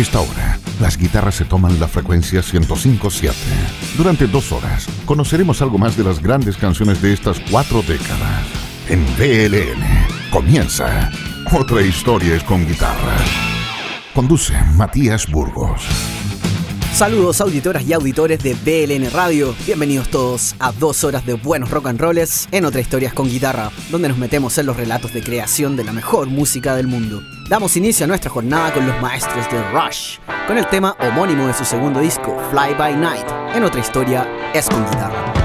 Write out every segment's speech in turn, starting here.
esta hora, las guitarras se toman la frecuencia 105.7. Durante dos horas, conoceremos algo más de las grandes canciones de estas cuatro décadas. En BLN comienza Otra historia es con guitarra. Conduce Matías Burgos. Saludos auditoras y auditores de BLN Radio. Bienvenidos todos a dos horas de buenos rock and rolls en Otra Historias con Guitarra, donde nos metemos en los relatos de creación de la mejor música del mundo. Damos inicio a nuestra jornada con los maestros de Rush, con el tema homónimo de su segundo disco, Fly By Night, en Otra Historia es con Guitarra.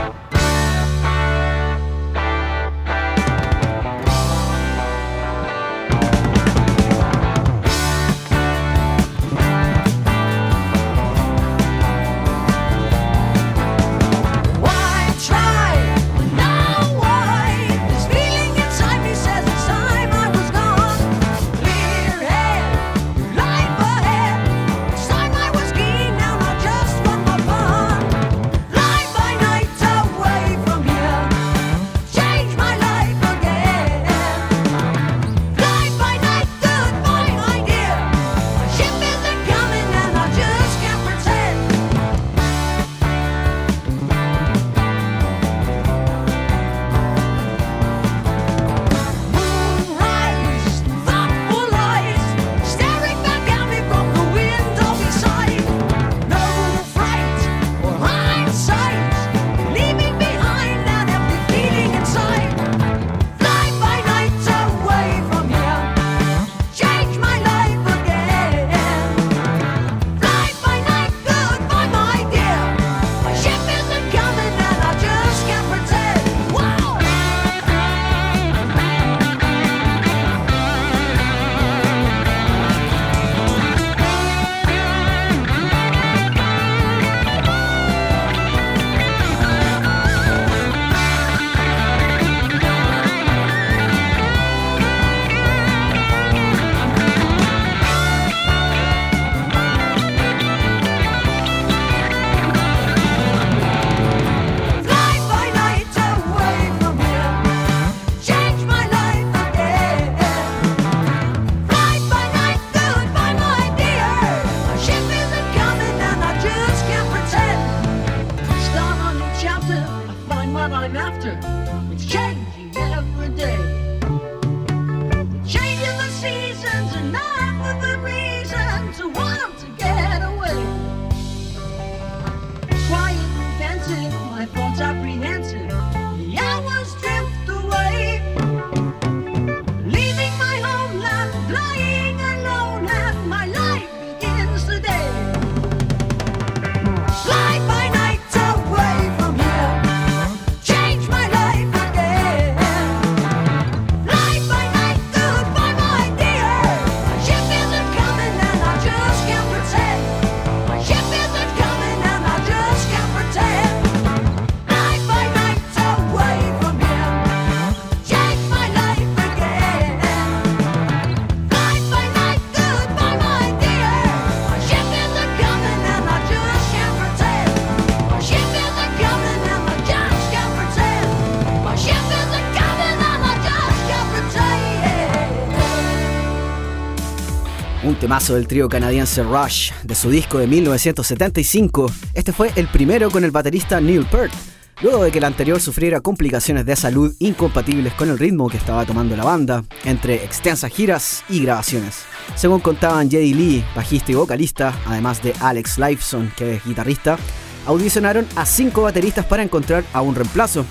Temazo del trío canadiense Rush de su disco de 1975. Este fue el primero con el baterista Neil Peart, luego de que el anterior sufriera complicaciones de salud incompatibles con el ritmo que estaba tomando la banda, entre extensas giras y grabaciones. Según contaban Jay Lee, bajista y vocalista, además de Alex Lifeson, que es guitarrista, audicionaron a cinco bateristas para encontrar a un reemplazo.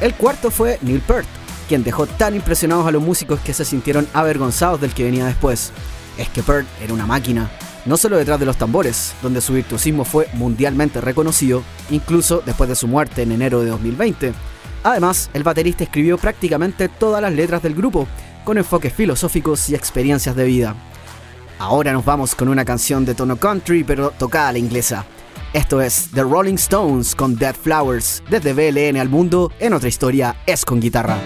El cuarto fue Neil Peart, quien dejó tan impresionados a los músicos que se sintieron avergonzados del que venía después es que Peart era una máquina, no solo detrás de los tambores, donde su virtuosismo fue mundialmente reconocido, incluso después de su muerte en enero de 2020. Además, el baterista escribió prácticamente todas las letras del grupo, con enfoques filosóficos y experiencias de vida. Ahora nos vamos con una canción de tono country, pero tocada a la inglesa. Esto es The Rolling Stones con Dead Flowers, desde BLN al mundo, en otra historia es con guitarra.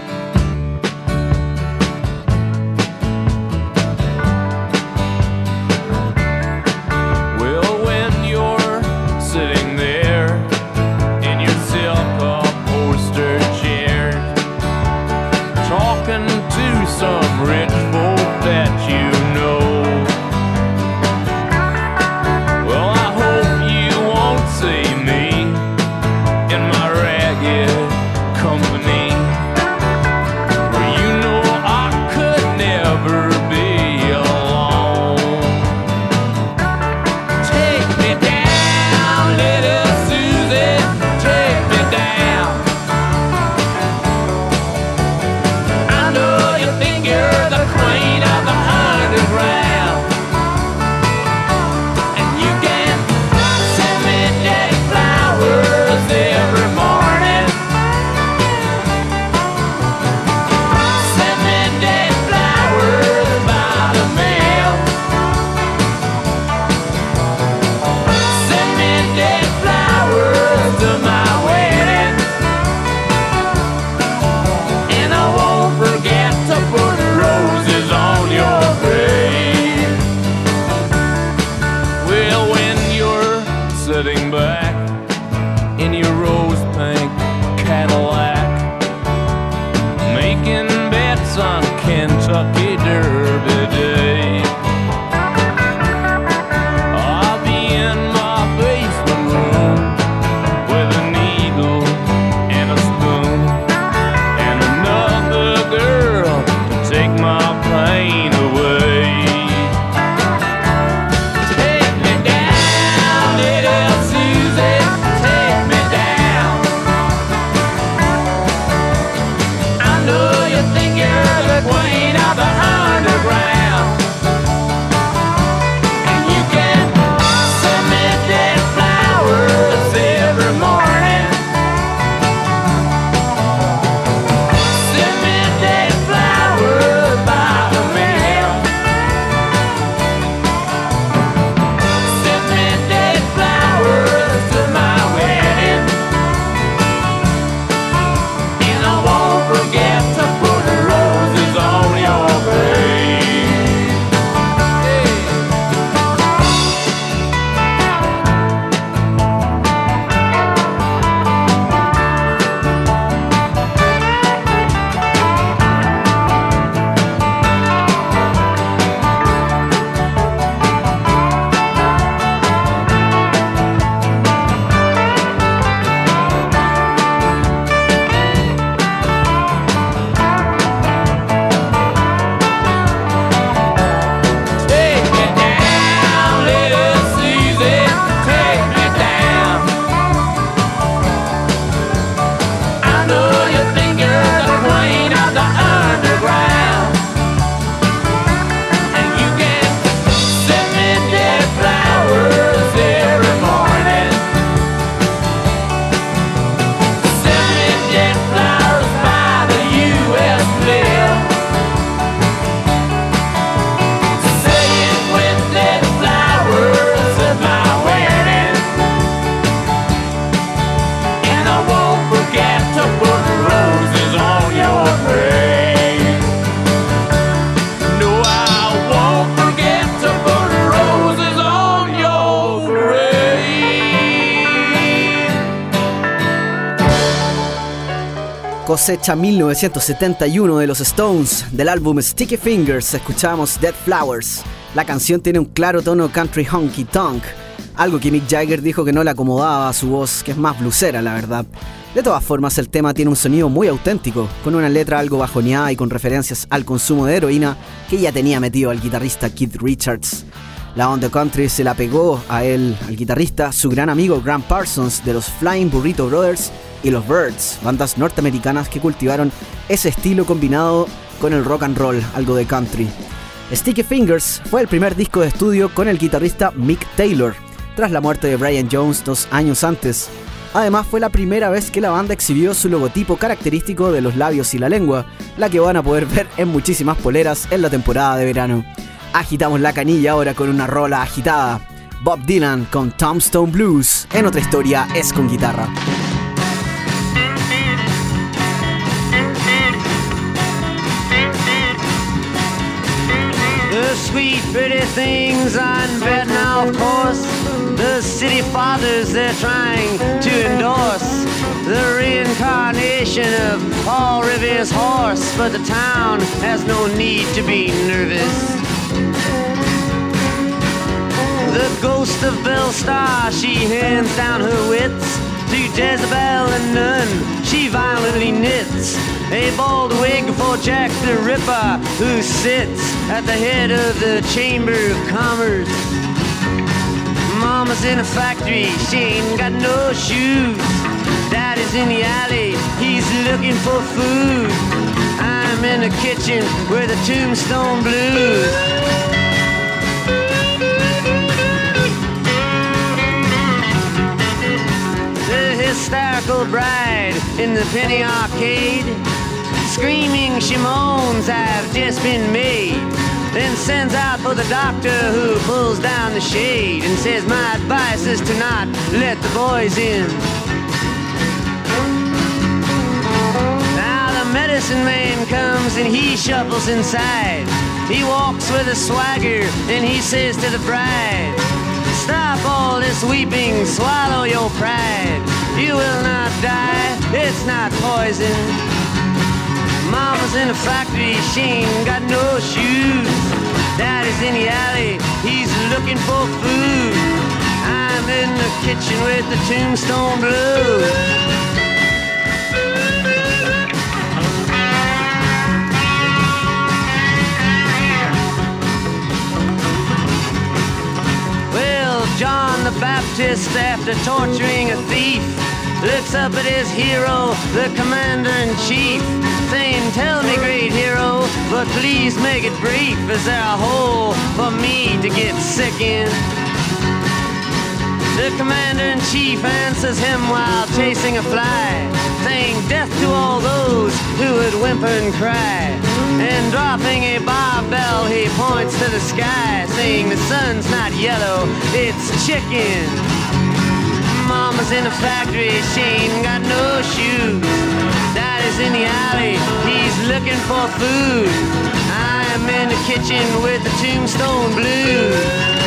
Cosecha 1971 de los Stones, del álbum Sticky Fingers, escuchamos Dead Flowers. La canción tiene un claro tono country honky tonk, algo que Mick Jagger dijo que no le acomodaba a su voz, que es más blusera, la verdad. De todas formas, el tema tiene un sonido muy auténtico, con una letra algo bajoneada y con referencias al consumo de heroína que ya tenía metido al guitarrista Keith Richards. La onda country se la pegó a él, al guitarrista, su gran amigo Grant Parsons de los Flying Burrito Brothers y los Birds, bandas norteamericanas que cultivaron ese estilo combinado con el rock and roll, algo de country. Sticky Fingers fue el primer disco de estudio con el guitarrista Mick Taylor, tras la muerte de Brian Jones dos años antes. Además fue la primera vez que la banda exhibió su logotipo característico de los labios y la lengua, la que van a poder ver en muchísimas poleras en la temporada de verano. Agitamos la canilla ahora con una rola agitada. Bob Dylan con Tombstone Blues, en otra historia es con guitarra. Sweet, pretty things on bet now, of course. The city fathers they're trying to endorse the reincarnation of Paul Revere's horse, but the town has no need to be nervous. The ghost of Belle Star, she hands down her wits to Jezebel and Nun. she violently knits a bald wig for Jack the Ripper, who sits at the head of the Chamber of Commerce. Mama's in a factory, she ain't got no shoes. Daddy's in the alley, he's looking for food. I'm in the kitchen where the tombstone blues. hysterical bride in the penny arcade. Screaming she moans have just been made. Then sends out for the doctor who pulls down the shade and says, My advice is to not let the boys in. Now the medicine man comes and he shuffles inside. He walks with a swagger and he says to the bride, Stop all this weeping, swallow your pride. You will not die, it's not poison. Mama's in the factory, she ain't got no shoes. Daddy's in the alley, he's looking for food. I'm in the kitchen with the tombstone blues. Well, John the Baptist, after torturing a thief, looks up at his hero, the commander in chief, tell me, great hero, but please make it brief. Is there a hole for me to get sick in? The commander-in-chief answers him while chasing a fly, saying death to all those who would whimper and cry. And dropping a barbell, he points to the sky, saying the sun's not yellow, it's chicken. Mama's in a factory, she ain't got no shoes. Daddy's in the alley, he's looking for food. I'm in the kitchen with the tombstone blues.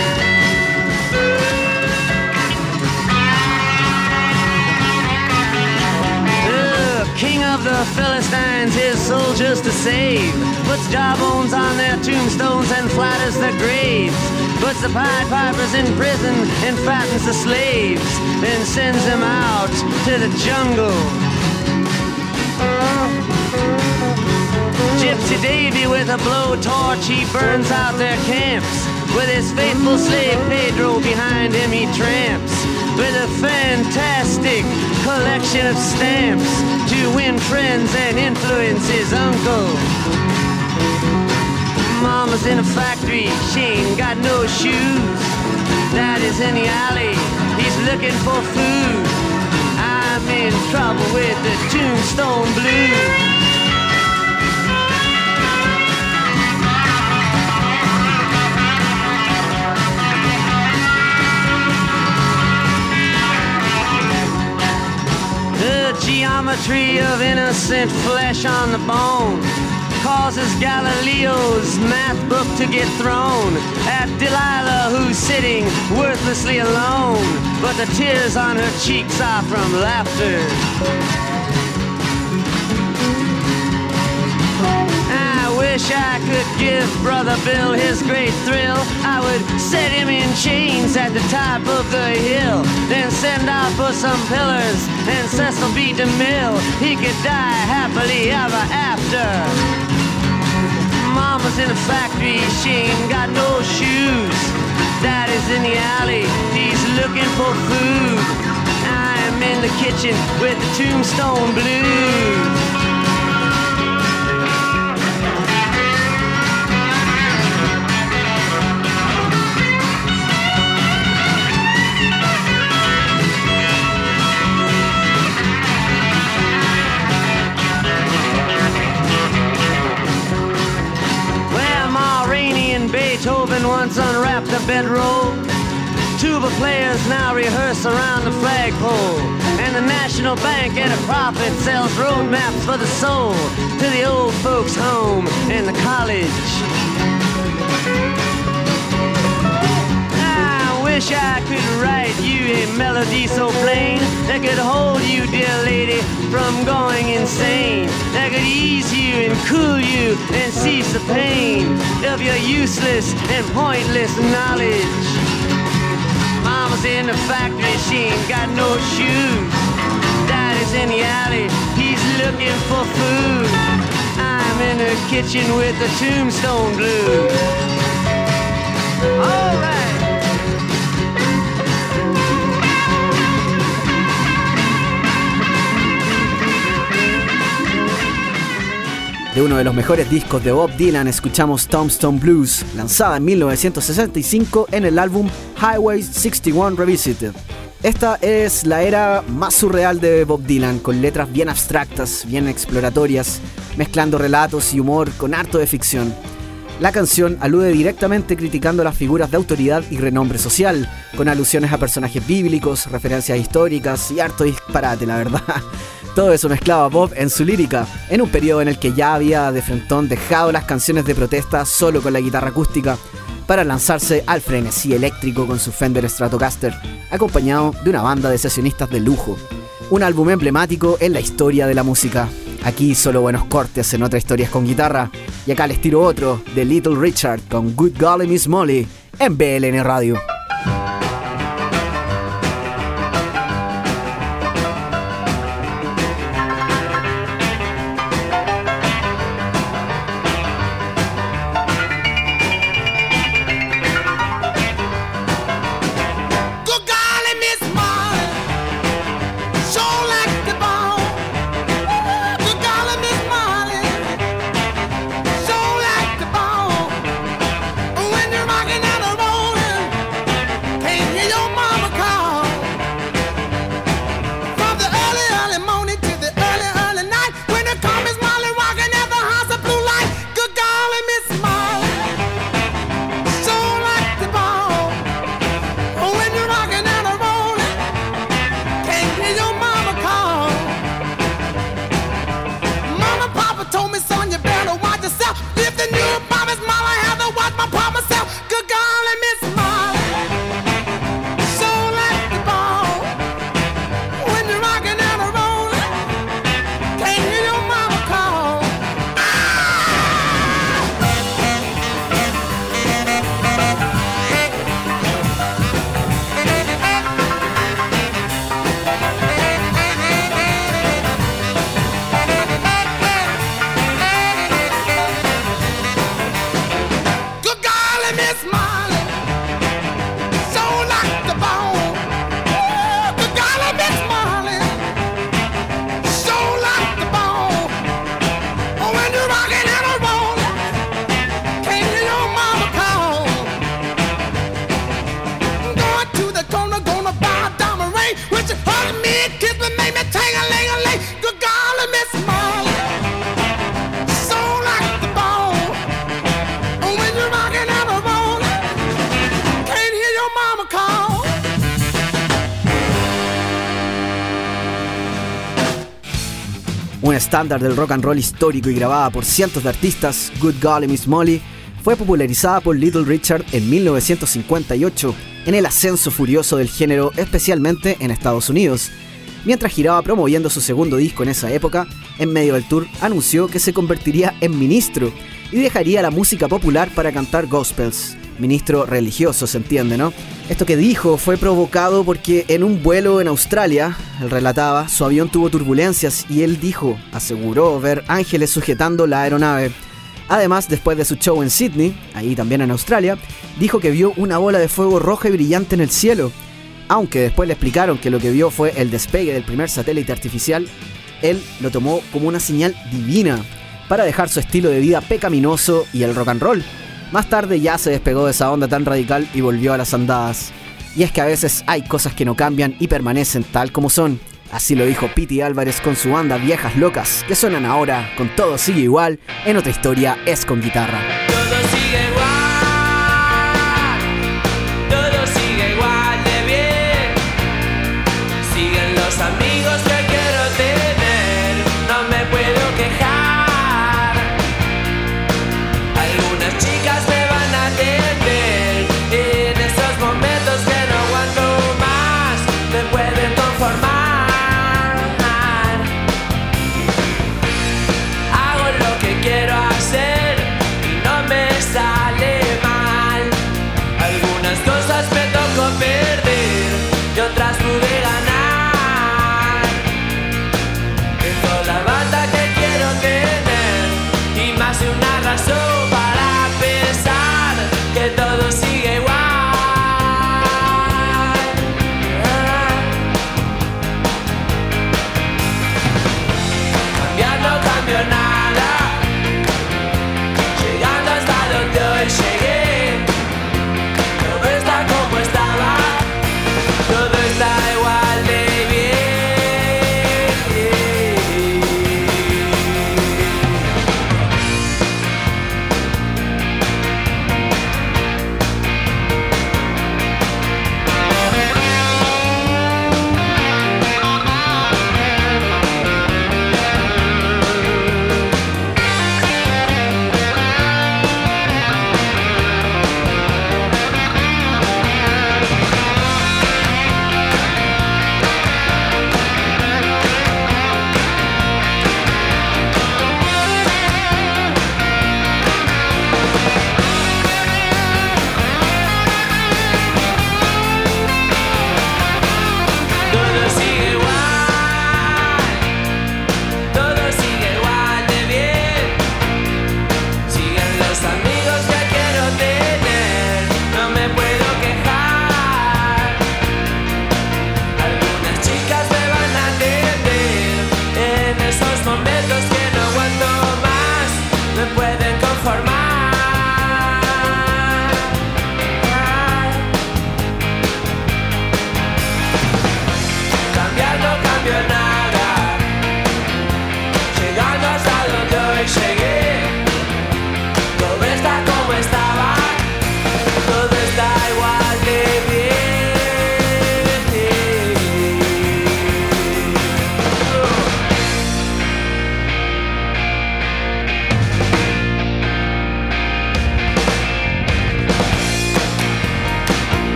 king of the Philistines, his soldiers to save. Puts jawbones on their tombstones and flatters their graves. Puts the Pied Pipers in prison and fattens the slaves. Then sends them out to the jungle. Gypsy Davy with a blowtorch, he burns out their camps. With his faithful slave Pedro behind him, he tramps with a fantastic collection of stamps to win friends and influence his uncle. Mama's in a factory, she ain't got no shoes. Daddy's in the alley, he's looking for food. I'm in trouble with the tombstone blues. Geometry of innocent flesh on the bone causes Galileo's math book to get thrown at Delilah, who's sitting worthlessly alone, but the tears on her cheeks are from laughter. Wish I could give Brother Bill his great thrill. I would set him in chains at the top of the hill, then send out for some pillars and Cecil B. DeMille. He could die happily ever after. Mama's in the factory, she ain't got no shoes. Daddy's in the alley, he's looking for food. I'm in the kitchen with the tombstone blues. Beethoven once unwrapped a bedroll. Tuba players now rehearse around the flagpole. And the National Bank at a profit sells road maps for the soul to the old folks' home and the college. Wish I could write you a melody so plain that could hold you, dear lady, from going insane. That could ease you and cool you and cease the pain of your useless and pointless knowledge. Mama's in the factory, she ain't got no shoes. Daddy's in the alley, he's looking for food. I'm in the kitchen with the tombstone blues. All De uno de los mejores discos de Bob Dylan escuchamos Tombstone Blues, lanzada en 1965 en el álbum Highway 61 Revisited. Esta es la era más surreal de Bob Dylan, con letras bien abstractas, bien exploratorias, mezclando relatos y humor con harto de ficción. La canción alude directamente criticando las figuras de autoridad y renombre social, con alusiones a personajes bíblicos, referencias históricas y harto disparate, la verdad. Todo eso mezclaba Bob en su lírica, en un periodo en el que ya había de frentón dejado las canciones de protesta solo con la guitarra acústica para lanzarse al frenesí eléctrico con su Fender Stratocaster, acompañado de una banda de sesionistas de lujo. Un álbum emblemático en la historia de la música. Aquí solo buenos cortes en otras historias con guitarra. Y acá les tiro otro de Little Richard con Good Golly Miss Molly en BLN Radio. Estándar del rock and roll histórico y grabada por cientos de artistas, Good Golly Miss Molly, fue popularizada por Little Richard en 1958, en el ascenso furioso del género, especialmente en Estados Unidos. Mientras giraba promoviendo su segundo disco en esa época, en medio del tour anunció que se convertiría en ministro y dejaría la música popular para cantar gospels. Ministro religioso, se entiende, ¿no? Esto que dijo fue provocado porque en un vuelo en Australia, él relataba, su avión tuvo turbulencias y él dijo, aseguró ver ángeles sujetando la aeronave. Además, después de su show en Sydney, ahí también en Australia, dijo que vio una bola de fuego roja y brillante en el cielo. Aunque después le explicaron que lo que vio fue el despegue del primer satélite artificial, él lo tomó como una señal divina para dejar su estilo de vida pecaminoso y el rock and roll. Más tarde ya se despegó de esa onda tan radical y volvió a las andadas. Y es que a veces hay cosas que no cambian y permanecen tal como son. Así lo dijo Pete Álvarez con su banda Viejas Locas, que suenan ahora con Todo Sigue Igual, en otra historia es con guitarra.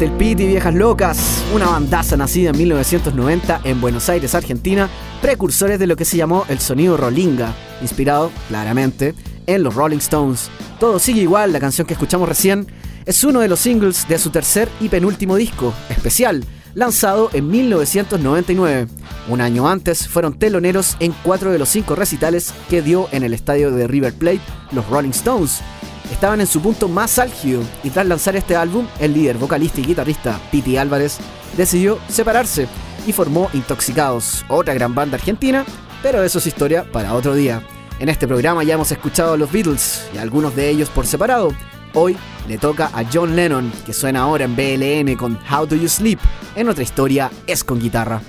El Pit y Viejas Locas, una bandaza nacida en 1990 en Buenos Aires, Argentina, precursores de lo que se llamó el sonido Rollinga, inspirado, claramente, en los Rolling Stones. Todo sigue igual, la canción que escuchamos recién es uno de los singles de su tercer y penúltimo disco, especial, lanzado en 1999. Un año antes fueron teloneros en cuatro de los cinco recitales que dio en el estadio de River Plate los Rolling Stones, estaban en su punto más álgido y tras lanzar este álbum, el líder, vocalista y guitarrista Pete Álvarez decidió separarse y formó Intoxicados, otra gran banda argentina, pero eso es historia para otro día. En este programa ya hemos escuchado a los Beatles y algunos de ellos por separado. Hoy le toca a John Lennon, que suena ahora en BLN con How Do You Sleep. En otra historia es con guitarra.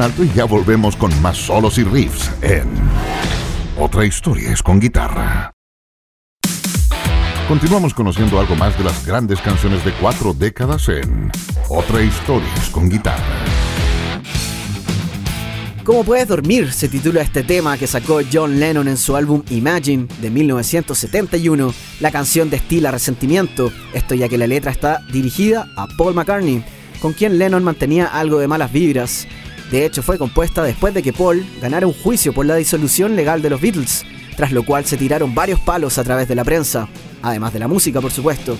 Alto y ya volvemos con más solos y riffs en Otra historia es con guitarra. Continuamos conociendo algo más de las grandes canciones de cuatro décadas en Otra historia es con guitarra. ¿Cómo puedes dormir? se titula este tema que sacó John Lennon en su álbum Imagine de 1971. La canción destila resentimiento, esto ya que la letra está dirigida a Paul McCartney, con quien Lennon mantenía algo de malas vibras. De hecho, fue compuesta después de que Paul ganara un juicio por la disolución legal de los Beatles, tras lo cual se tiraron varios palos a través de la prensa, además de la música, por supuesto.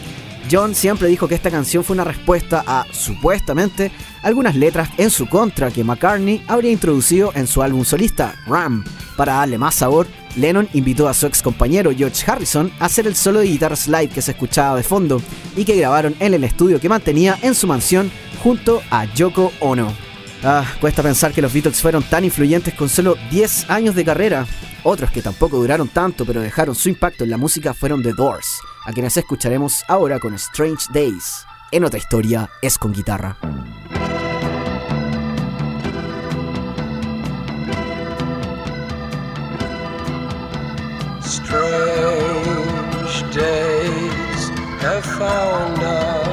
John siempre dijo que esta canción fue una respuesta a, supuestamente, algunas letras en su contra que McCartney habría introducido en su álbum solista, Ram. Para darle más sabor, Lennon invitó a su ex compañero George Harrison a hacer el solo de guitarra slide que se escuchaba de fondo y que grabaron en el estudio que mantenía en su mansión junto a Yoko Ono. Ah, cuesta pensar que los Beatles fueron tan influyentes con solo 10 años de carrera. Otros que tampoco duraron tanto pero dejaron su impacto en la música fueron The Doors a quienes escucharemos ahora con Strange Days. En otra historia es con guitarra. Strange days have found us.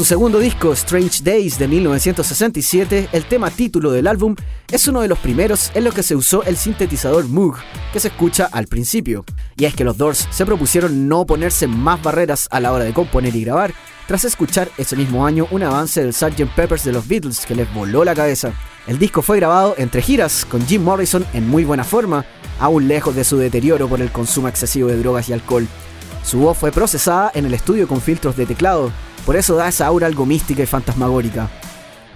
Su segundo disco, Strange Days de 1967, el tema título del álbum es uno de los primeros en los que se usó el sintetizador Moog, que se escucha al principio. Y es que los Doors se propusieron no ponerse más barreras a la hora de componer y grabar, tras escuchar ese mismo año un avance del Sgt. Peppers de los Beatles que les voló la cabeza. El disco fue grabado entre giras, con Jim Morrison en muy buena forma, aún lejos de su deterioro por el consumo excesivo de drogas y alcohol. Su voz fue procesada en el estudio con filtros de teclado, por eso da esa aura algo mística y fantasmagórica.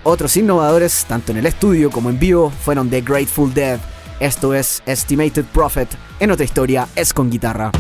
Otros innovadores, tanto en el estudio como en vivo, fueron The Grateful Dead. Esto es Estimated Prophet. En otra historia es con guitarra.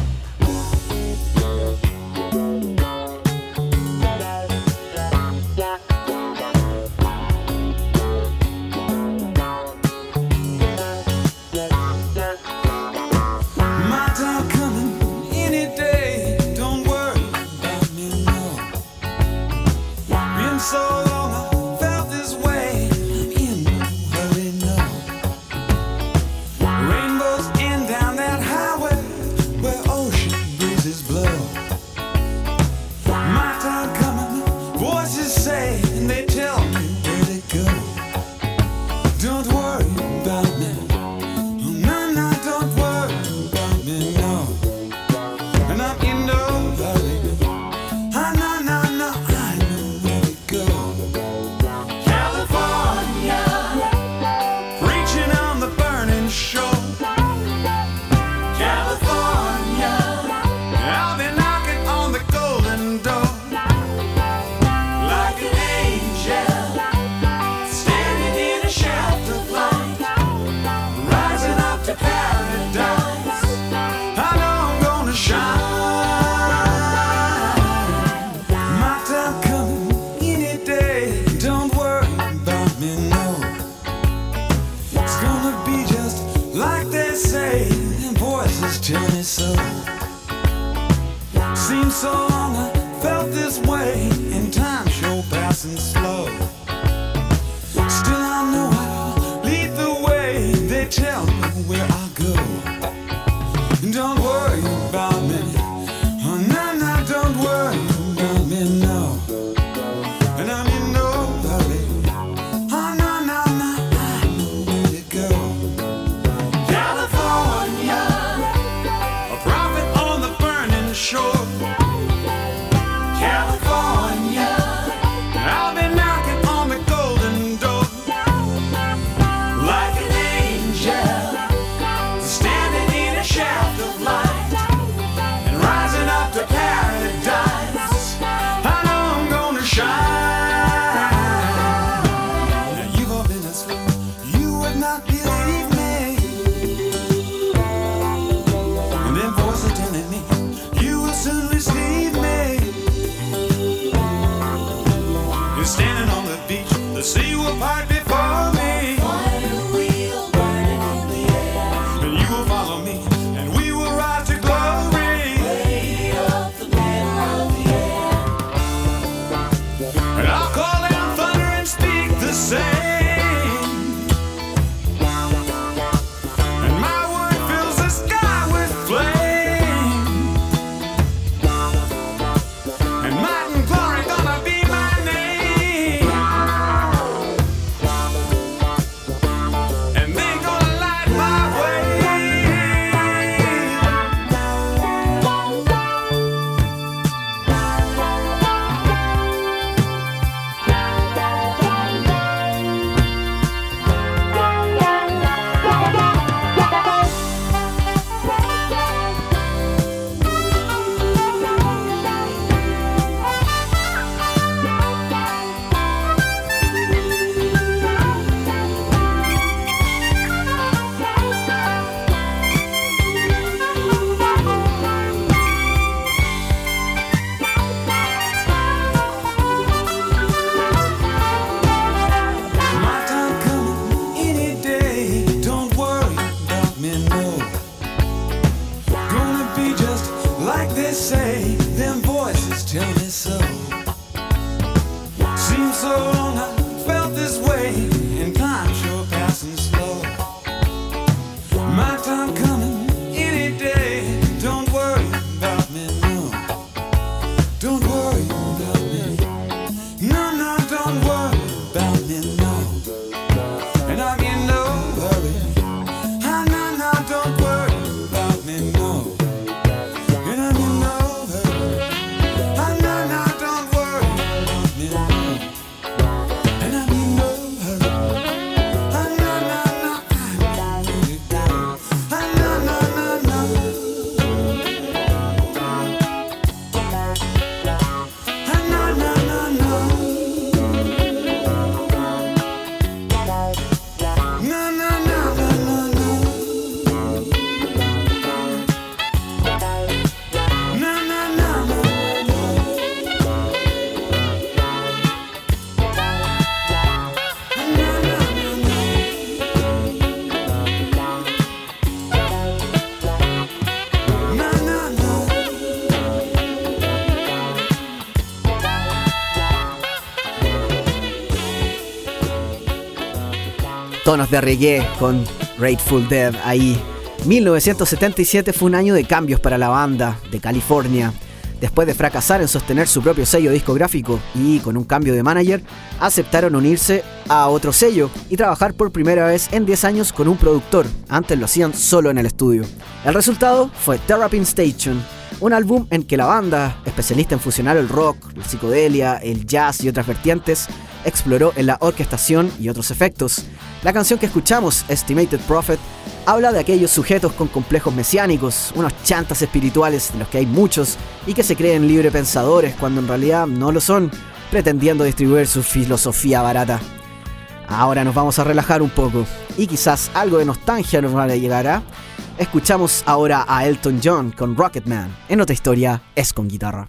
De reggae con Grateful Dead ahí. 1977 fue un año de cambios para la banda de California. Después de fracasar en sostener su propio sello discográfico y con un cambio de manager, aceptaron unirse a otro sello y trabajar por primera vez en 10 años con un productor. Antes lo hacían solo en el estudio. El resultado fue Therapy Station, un álbum en que la banda, especialista en fusionar el rock, la psicodelia, el jazz y otras vertientes, exploró en la orquestación y otros efectos. La canción que escuchamos, Estimated Prophet, habla de aquellos sujetos con complejos mesiánicos, unos chantas espirituales de los que hay muchos y que se creen libre pensadores cuando en realidad no lo son, pretendiendo distribuir su filosofía barata. Ahora nos vamos a relajar un poco y quizás algo de nostalgia nos va a llegar Escuchamos ahora a Elton John con Rocketman. En otra historia es con guitarra.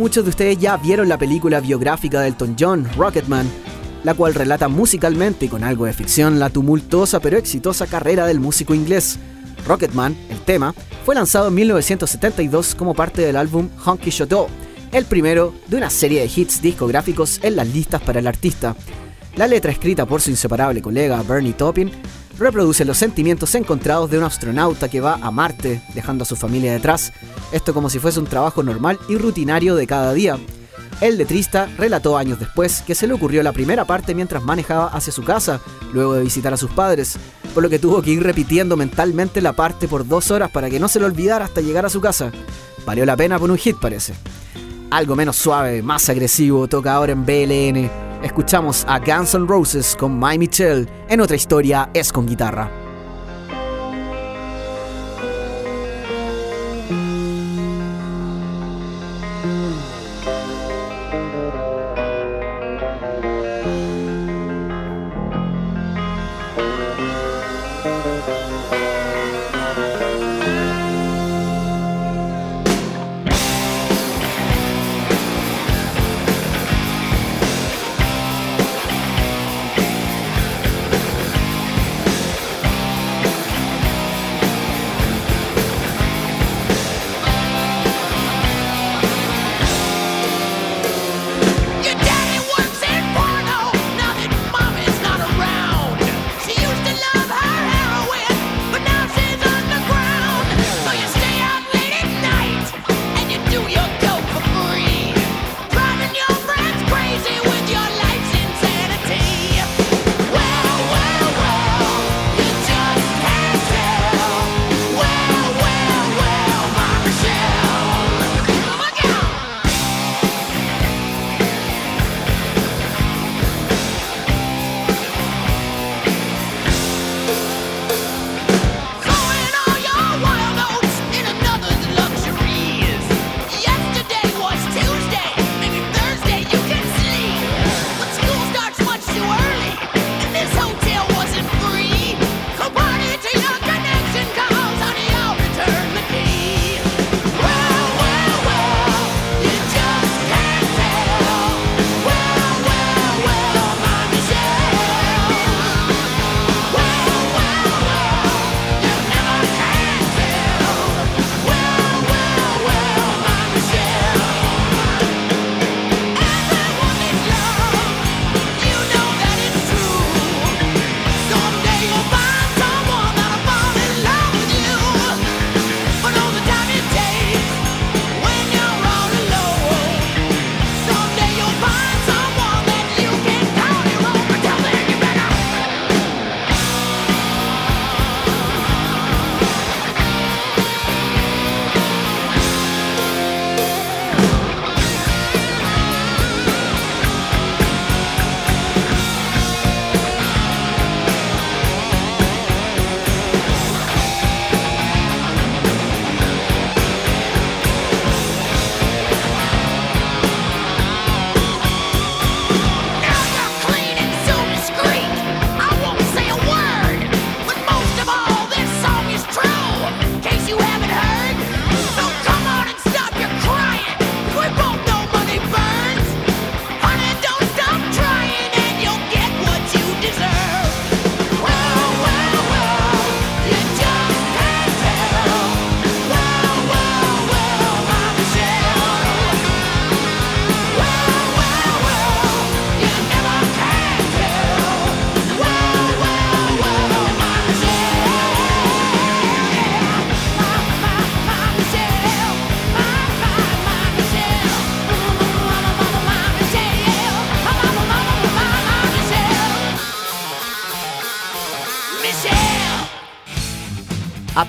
muchos de ustedes ya vieron la película biográfica de Elton John, Rocketman, la cual relata musicalmente y con algo de ficción la tumultuosa pero exitosa carrera del músico inglés. Rocketman, el tema, fue lanzado en 1972 como parte del álbum Honky Chateau, el primero de una serie de hits discográficos en las listas para el artista. La letra escrita por su inseparable colega Bernie Taupin reproduce los sentimientos encontrados de un astronauta que va a Marte, dejando a su familia detrás, esto como si fuese un trabajo normal y rutinario de cada día. El letrista relató años después que se le ocurrió la primera parte mientras manejaba hacia su casa, luego de visitar a sus padres, por lo que tuvo que ir repitiendo mentalmente la parte por dos horas para que no se lo olvidara hasta llegar a su casa. Valió la pena por un hit parece. Algo menos suave, más agresivo, toca ahora en BLN. Escuchamos a Guns N' Roses con My Michelle. En otra historia es con guitarra.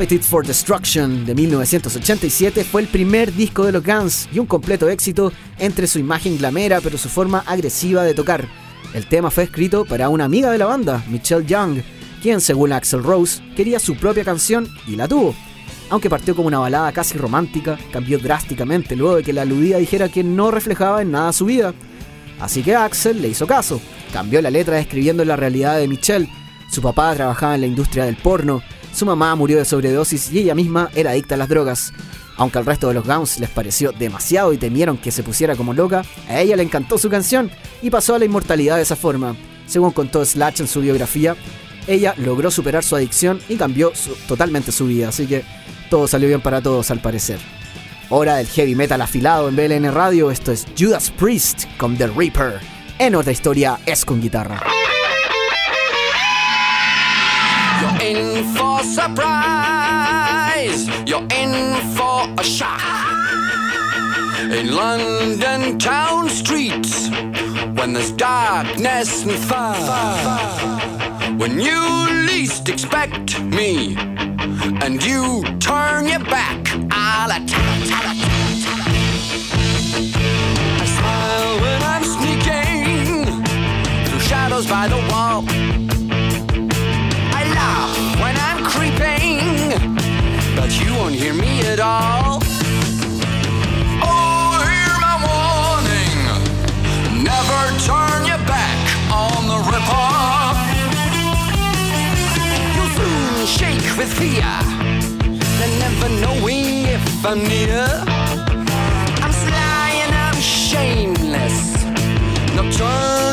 Appetite for Destruction de 1987 fue el primer disco de los Guns y un completo éxito entre su imagen glamera pero su forma agresiva de tocar. El tema fue escrito para una amiga de la banda, Michelle Young, quien según Axel Rose quería su propia canción y la tuvo. Aunque partió como una balada casi romántica, cambió drásticamente luego de que la aludida dijera que no reflejaba en nada su vida. Así que Axel le hizo caso, cambió la letra describiendo la realidad de Michelle. Su papá trabajaba en la industria del porno, su mamá murió de sobredosis y ella misma era adicta a las drogas. Aunque al resto de los Guns les pareció demasiado y temieron que se pusiera como loca, a ella le encantó su canción y pasó a la inmortalidad de esa forma. Según contó Slash en su biografía, ella logró superar su adicción y cambió totalmente su vida, así que todo salió bien para todos al parecer. Hora del heavy metal afilado en BLN Radio, esto es Judas Priest con The Reaper. En otra historia es con guitarra. in for surprise. You're in for a shock. In London town streets, when there's darkness and fire, when you least expect me, and you turn your back, I'll attack. I'll attack. I smile when I'm sneaking through shadows by the wall. All. Oh, hear my warning. Never turn your back on the ripper. You'll soon shake with fear. And never knowing if I'm near. I'm sly and I'm shameless. Nocturnal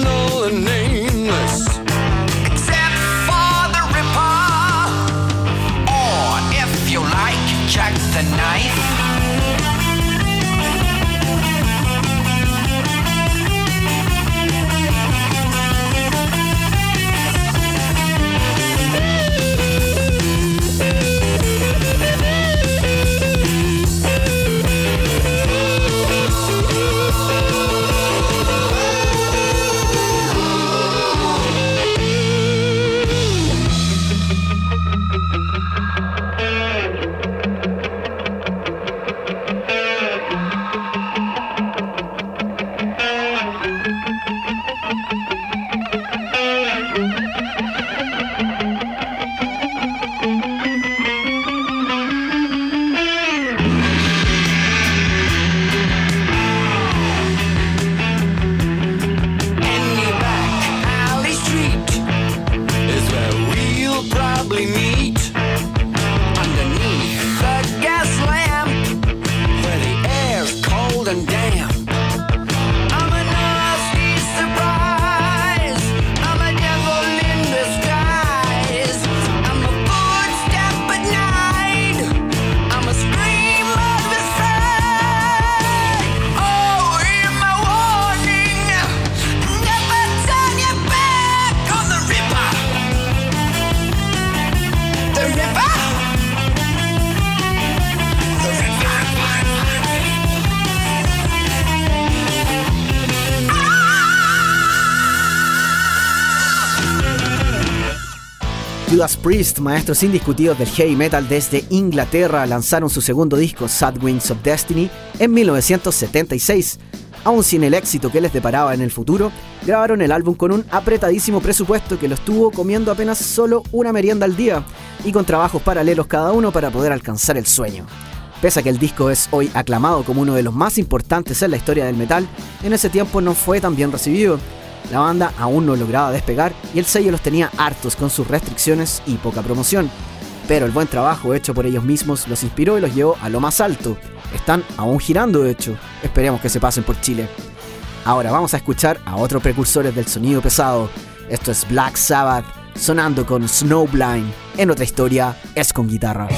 the Knife. Judas Priest, maestros indiscutidos del heavy metal desde Inglaterra, lanzaron su segundo disco, Sad Wings of Destiny, en 1976. Aún sin el éxito que les deparaba en el futuro, grabaron el álbum con un apretadísimo presupuesto que lo estuvo comiendo apenas solo una merienda al día y con trabajos paralelos cada uno para poder alcanzar el sueño. Pese a que el disco es hoy aclamado como uno de los más importantes en la historia del metal, en ese tiempo no fue tan bien recibido. La banda aún no lograba despegar y el sello los tenía hartos con sus restricciones y poca promoción. Pero el buen trabajo hecho por ellos mismos los inspiró y los llevó a lo más alto. Están aún girando de hecho. Esperemos que se pasen por Chile. Ahora vamos a escuchar a otros precursores del sonido pesado. Esto es Black Sabbath sonando con Snowblind. En otra historia es con guitarra.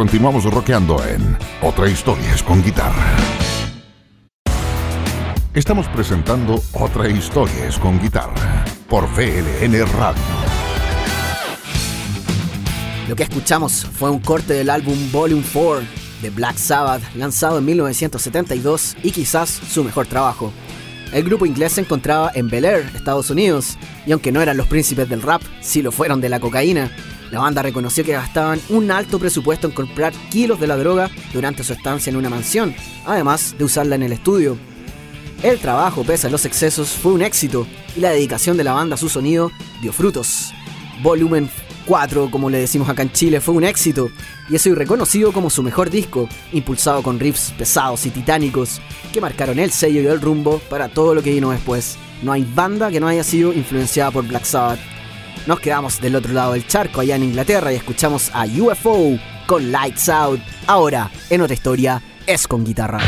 Continuamos rockeando en Otra Historia es con guitarra. Estamos presentando Otra Historia es con guitarra por VLN Radio. Lo que escuchamos fue un corte del álbum Volume 4 de Black Sabbath, lanzado en 1972 y quizás su mejor trabajo. El grupo inglés se encontraba en Bel Air, Estados Unidos, y aunque no eran los príncipes del rap, sí lo fueron de la cocaína. La banda reconoció que gastaban un alto presupuesto en comprar kilos de la droga durante su estancia en una mansión, además de usarla en el estudio. El trabajo, pese a los excesos, fue un éxito y la dedicación de la banda a su sonido dio frutos. Volumen 4, como le decimos acá en Chile, fue un éxito y es hoy reconocido como su mejor disco, impulsado con riffs pesados y titánicos que marcaron el sello y el rumbo para todo lo que vino después. No hay banda que no haya sido influenciada por Black Sabbath. Nos quedamos del otro lado del charco, allá en Inglaterra, y escuchamos a UFO con Lights Out. Ahora, en otra historia, es con guitarra.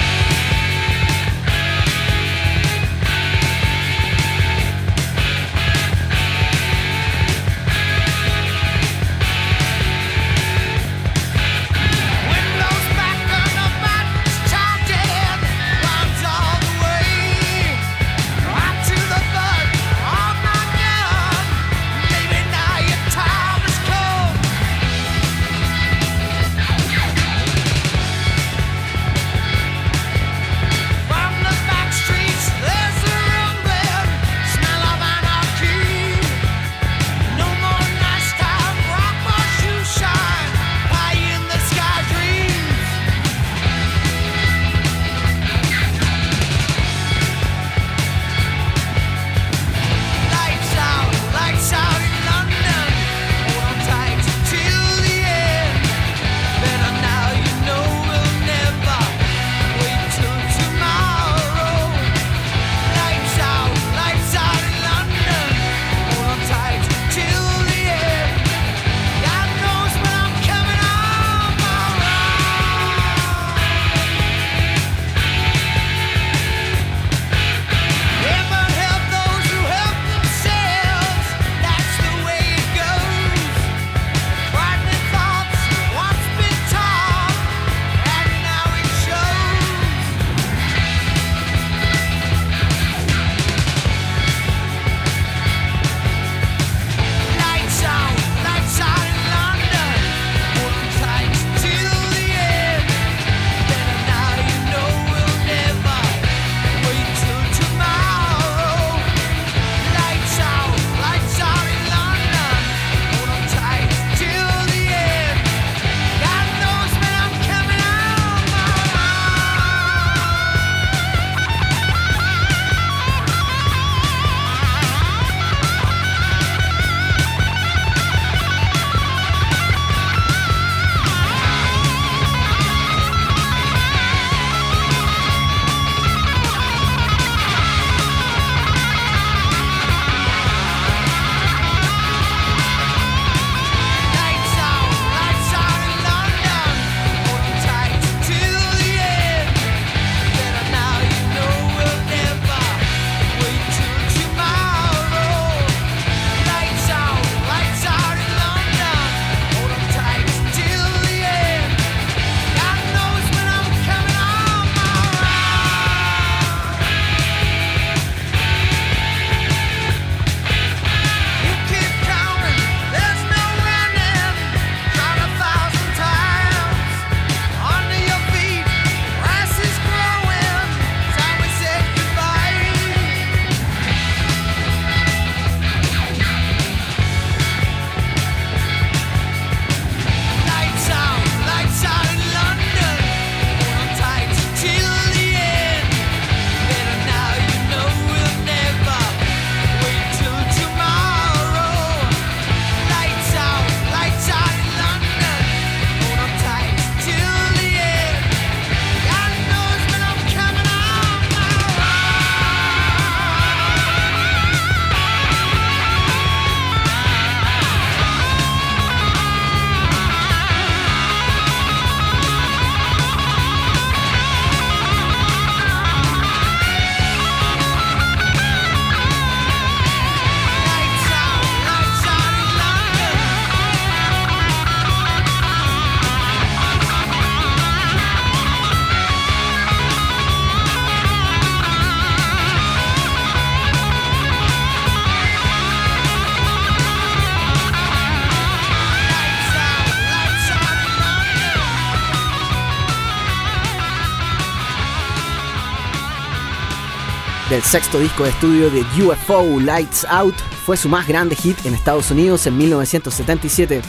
Del sexto disco de estudio de UFO, Lights Out, fue su más grande hit en Estados Unidos en 1977.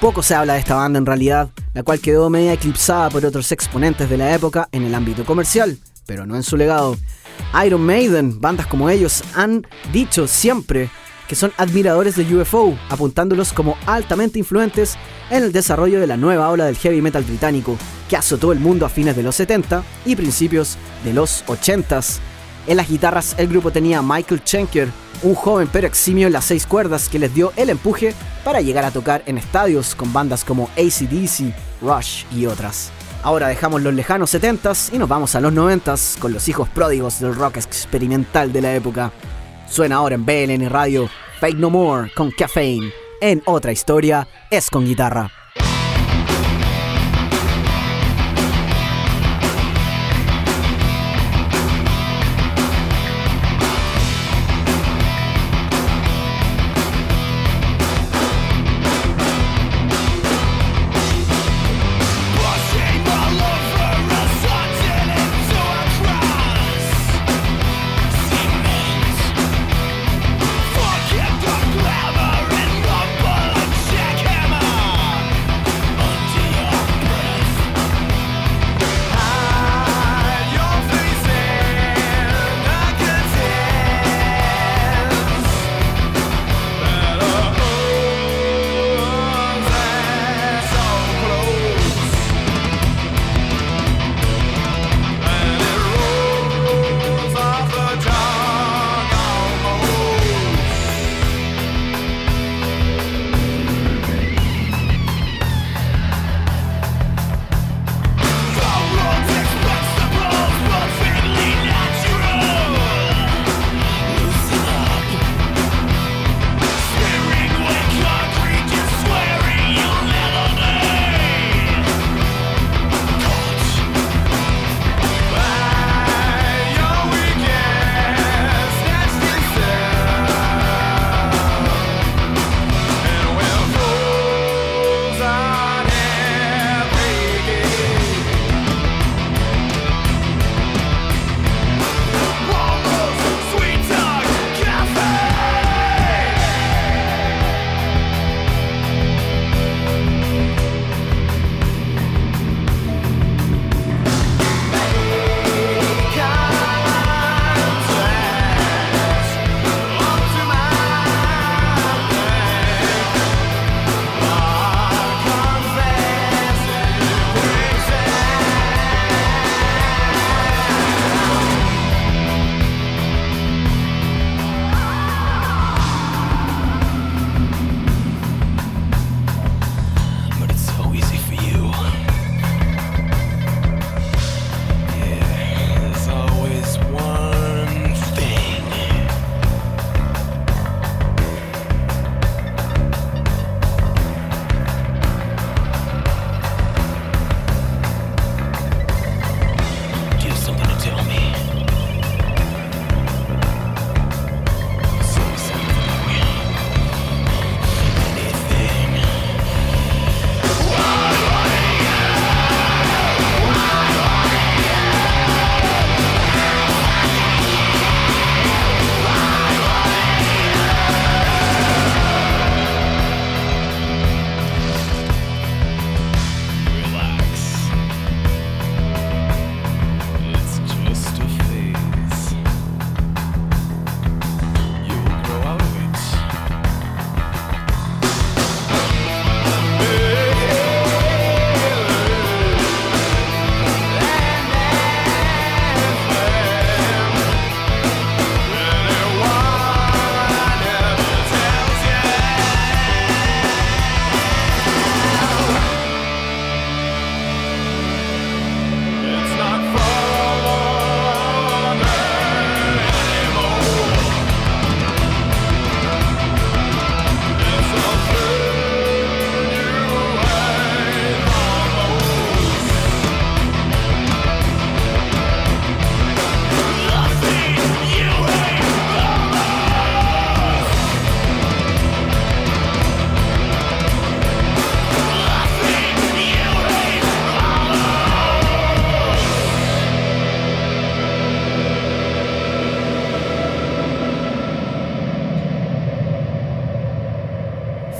Poco se habla de esta banda en realidad, la cual quedó media eclipsada por otros exponentes de la época en el ámbito comercial, pero no en su legado. Iron Maiden, bandas como ellos, han dicho siempre que son admiradores de UFO, apuntándolos como altamente influentes en el desarrollo de la nueva ola del heavy metal británico, que azotó el mundo a fines de los 70 y principios de los 80s. En las guitarras el grupo tenía a Michael Schenker, un joven pero eximio en las seis cuerdas que les dio el empuje para llegar a tocar en estadios con bandas como ACDC, Rush y otras. Ahora dejamos los lejanos 70s y nos vamos a los 90s con los hijos pródigos del rock experimental de la época. Suena ahora en BLN Radio Fake No More con Caffeine. En otra historia es con guitarra.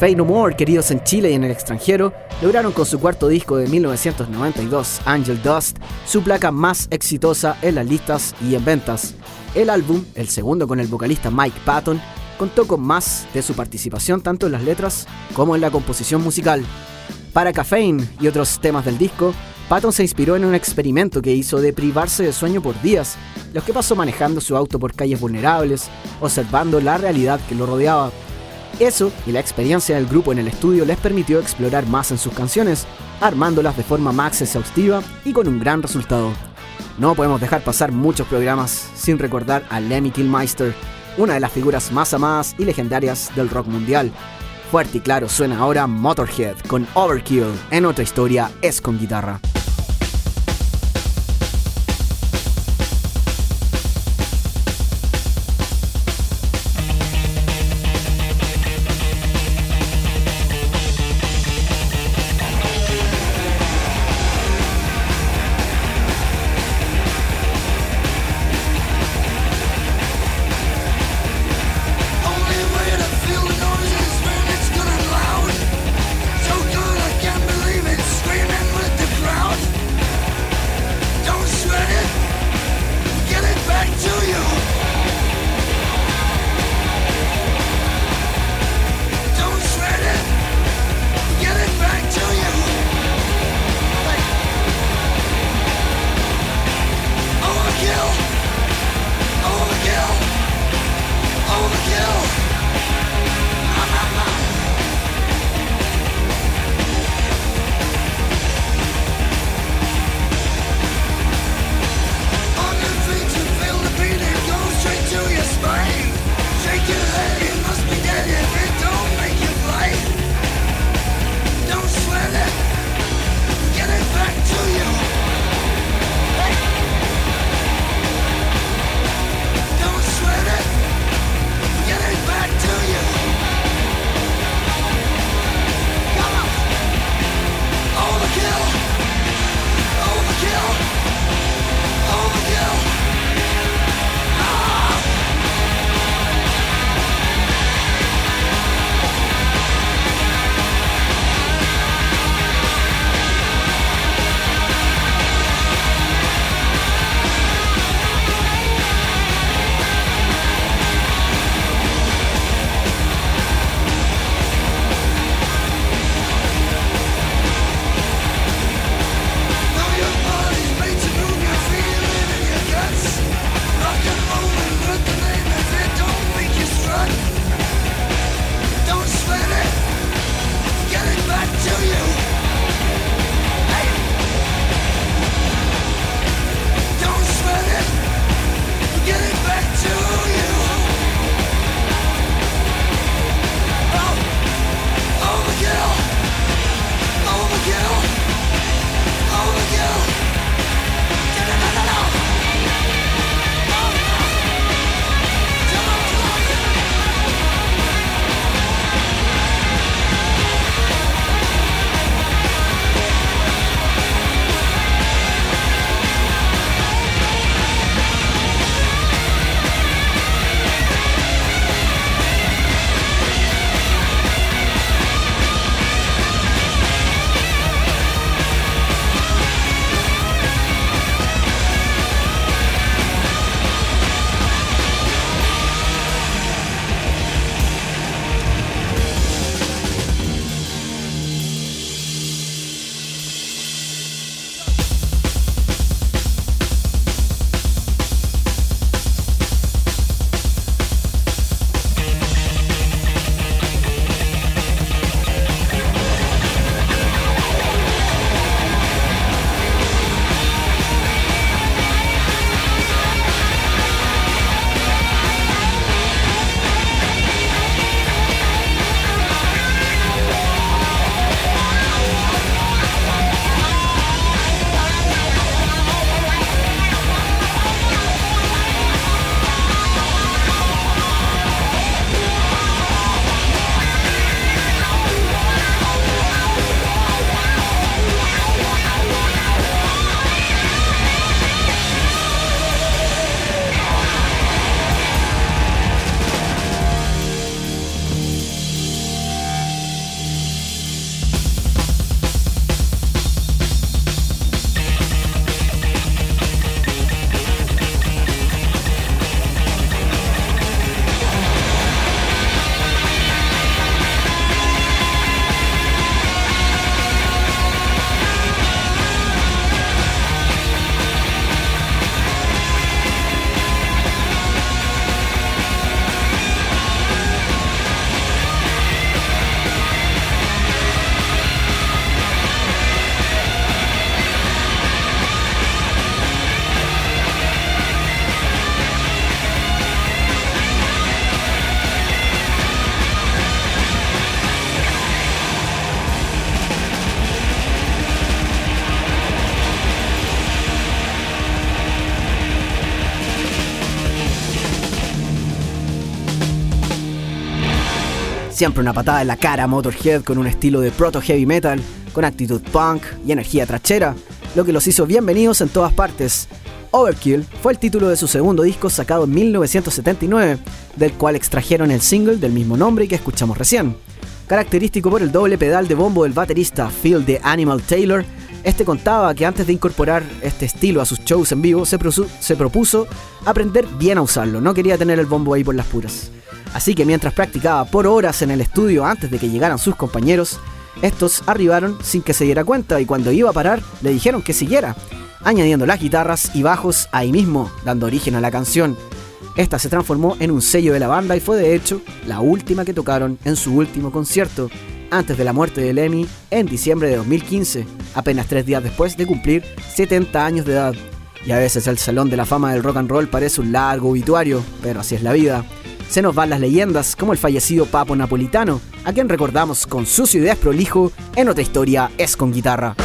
Fade No More, queridos en Chile y en el extranjero, lograron con su cuarto disco de 1992, Angel Dust, su placa más exitosa en las listas y en ventas. El álbum, el segundo con el vocalista Mike Patton, contó con más de su participación tanto en las letras como en la composición musical. Para Caffeine y otros temas del disco, Patton se inspiró en un experimento que hizo de privarse de sueño por días, los que pasó manejando su auto por calles vulnerables, observando la realidad que lo rodeaba. Eso y la experiencia del grupo en el estudio les permitió explorar más en sus canciones, armándolas de forma más exhaustiva y con un gran resultado. No podemos dejar pasar muchos programas sin recordar a Lemmy Kilmister, una de las figuras más amadas y legendarias del rock mundial. Fuerte y claro suena ahora Motorhead con Overkill, en otra historia es con guitarra. Siempre una patada en la cara Motorhead con un estilo de proto heavy metal, con actitud punk y energía trachera, lo que los hizo bienvenidos en todas partes. Overkill fue el título de su segundo disco sacado en 1979, del cual extrajeron el single del mismo nombre que escuchamos recién. Característico por el doble pedal de bombo del baterista Phil the Animal Taylor, este contaba que antes de incorporar este estilo a sus shows en vivo se, propuso aprender bien a usarlo, no quería tener el bombo ahí por las puras. Así que mientras practicaba por horas en el estudio antes de que llegaran sus compañeros, estos arribaron sin que se diera cuenta y cuando iba a parar le dijeron que siguiera, añadiendo las guitarras y bajos ahí mismo, dando origen a la canción. Esta se transformó en un sello de la banda y fue de hecho la última que tocaron en su último concierto, antes de la muerte de Lemmy en diciembre de 2015, apenas tres días después de cumplir 70 años de edad. Y a veces el Salón de la Fama del Rock and Roll parece un largo obituario, pero así es la vida. Se nos van las leyendas como el fallecido Papo Napolitano, a quien recordamos con sucio y desprolijo en otra historia es con guitarra.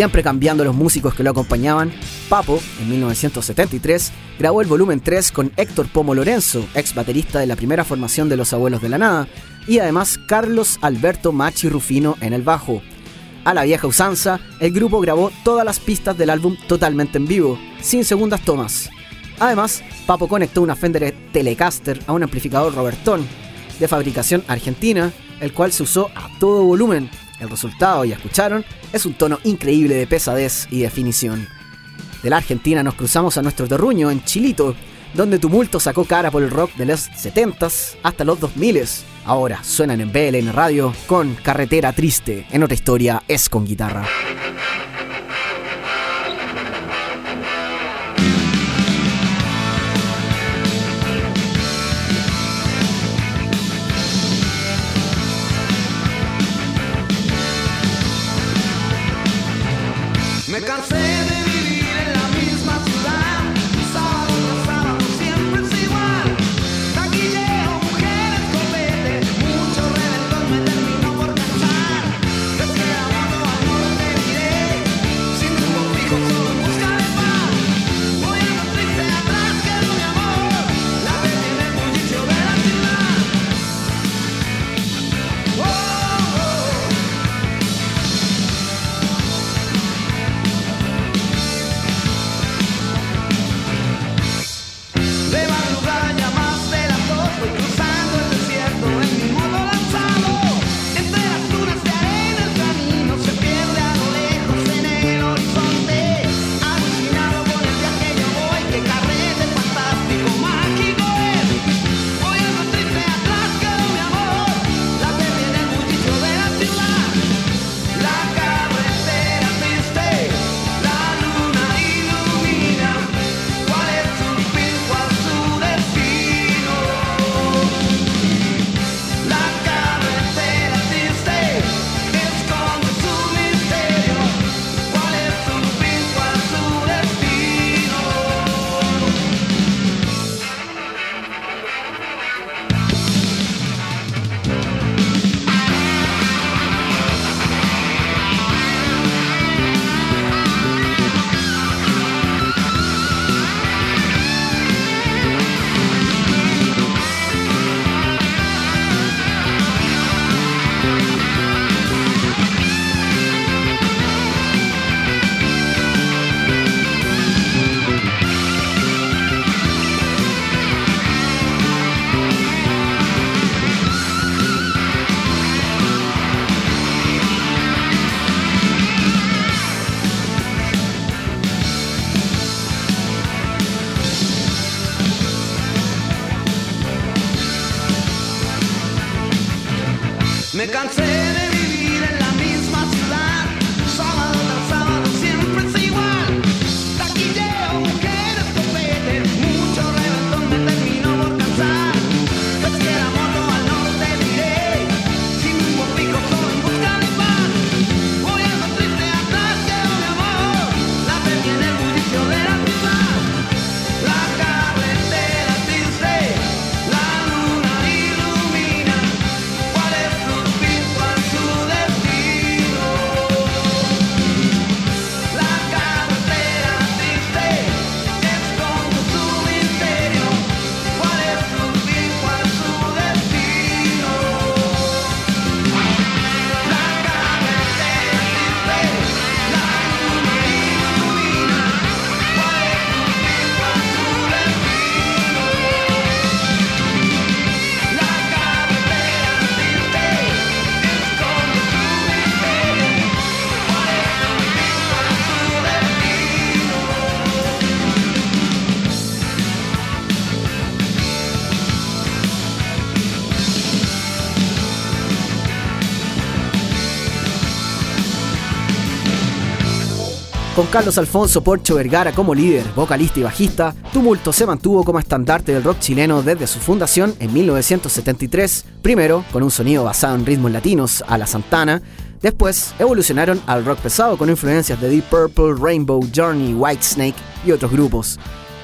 Siempre cambiando los músicos que lo acompañaban, Papo, en 1973, grabó el volumen 3 con Héctor Pomo Lorenzo, ex baterista de la primera formación de Los Abuelos de la Nada, y además Carlos Alberto Machi Rufino en el bajo. A la vieja usanza, el grupo grabó todas las pistas del álbum totalmente en vivo, sin segundas tomas. Además, Papo conectó una Fender Telecaster a un amplificador Robertón, de fabricación argentina, el cual se usó a todo volumen. El resultado, ya escucharon, es un tono increíble de pesadez y definición. De la Argentina nos cruzamos a nuestro terruño en Chilito, donde Tumulto sacó cara por el rock de los 70s hasta los 2000s. Ahora suenan en BLN Radio con Carretera Triste. En otra historia es con guitarra. Carlos Alfonso Porcho Vergara como líder, vocalista y bajista, Tumulto se mantuvo como estandarte del rock chileno desde su fundación en 1973, primero con un sonido basado en ritmos latinos a la Santana, después evolucionaron al rock pesado con influencias de Deep Purple, Rainbow, Journey, Whitesnake y otros grupos.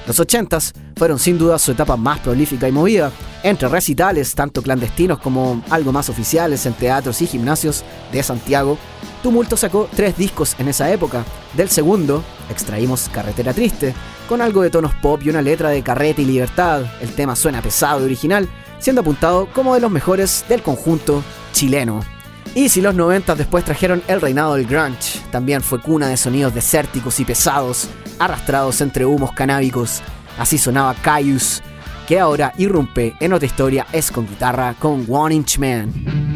Los 80s fueron sin duda su etapa más prolífica y movida, entre recitales tanto clandestinos como algo más oficiales en teatros y gimnasios de Santiago. Tumulto sacó tres discos en esa época. Del segundo, extraímos Carretera Triste, con algo de tonos pop y una letra de carrete y libertad. El tema suena pesado y original, siendo apuntado como de los mejores del conjunto chileno. Y si los 90 después trajeron el reinado del grunge, también fue cuna de sonidos desérticos y pesados, arrastrados entre humos canábicos. Así sonaba Caius, que ahora irrumpe en otra historia, es con guitarra con One Inch Man.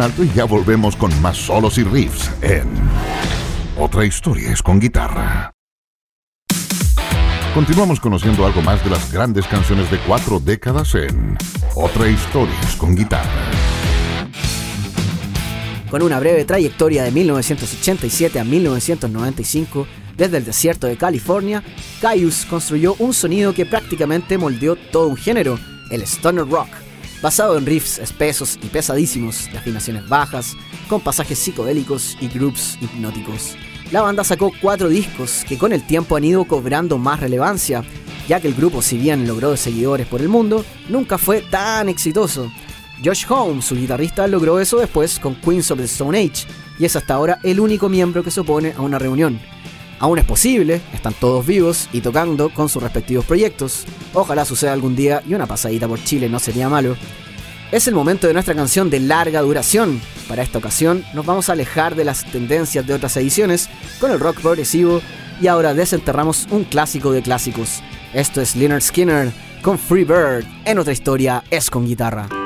Alto y ya volvemos con más solos y riffs en Otra historia es con guitarra. Continuamos conociendo algo más de las grandes canciones de cuatro décadas en Otra historia es con guitarra. Con una breve trayectoria de 1987 a 1995, desde el desierto de California, Caius construyó un sonido que prácticamente moldeó todo un género, el stoner rock, basado en riffs espesos y pesadísimos, de afinaciones bajas, con pasajes psicodélicos y groups hipnóticos. La banda sacó cuatro discos que con el tiempo han ido cobrando más relevancia, ya que el grupo, si bien logró seguidores por el mundo, nunca fue tan exitoso. Josh Holmes, su guitarrista, logró eso después con Queens of the Stone Age, y es hasta ahora el único miembro que se opone a una reunión. Aún es posible, están todos vivos y tocando con sus respectivos proyectos. Ojalá suceda algún día y una pasadita por Chile no sería malo. Es el momento de nuestra canción de larga duración. Para esta ocasión nos vamos a alejar de las tendencias de otras ediciones con el rock progresivo y ahora desenterramos un clásico de clásicos. Esto es Leonard Skinner con Free Bird. En otra historia es con guitarra.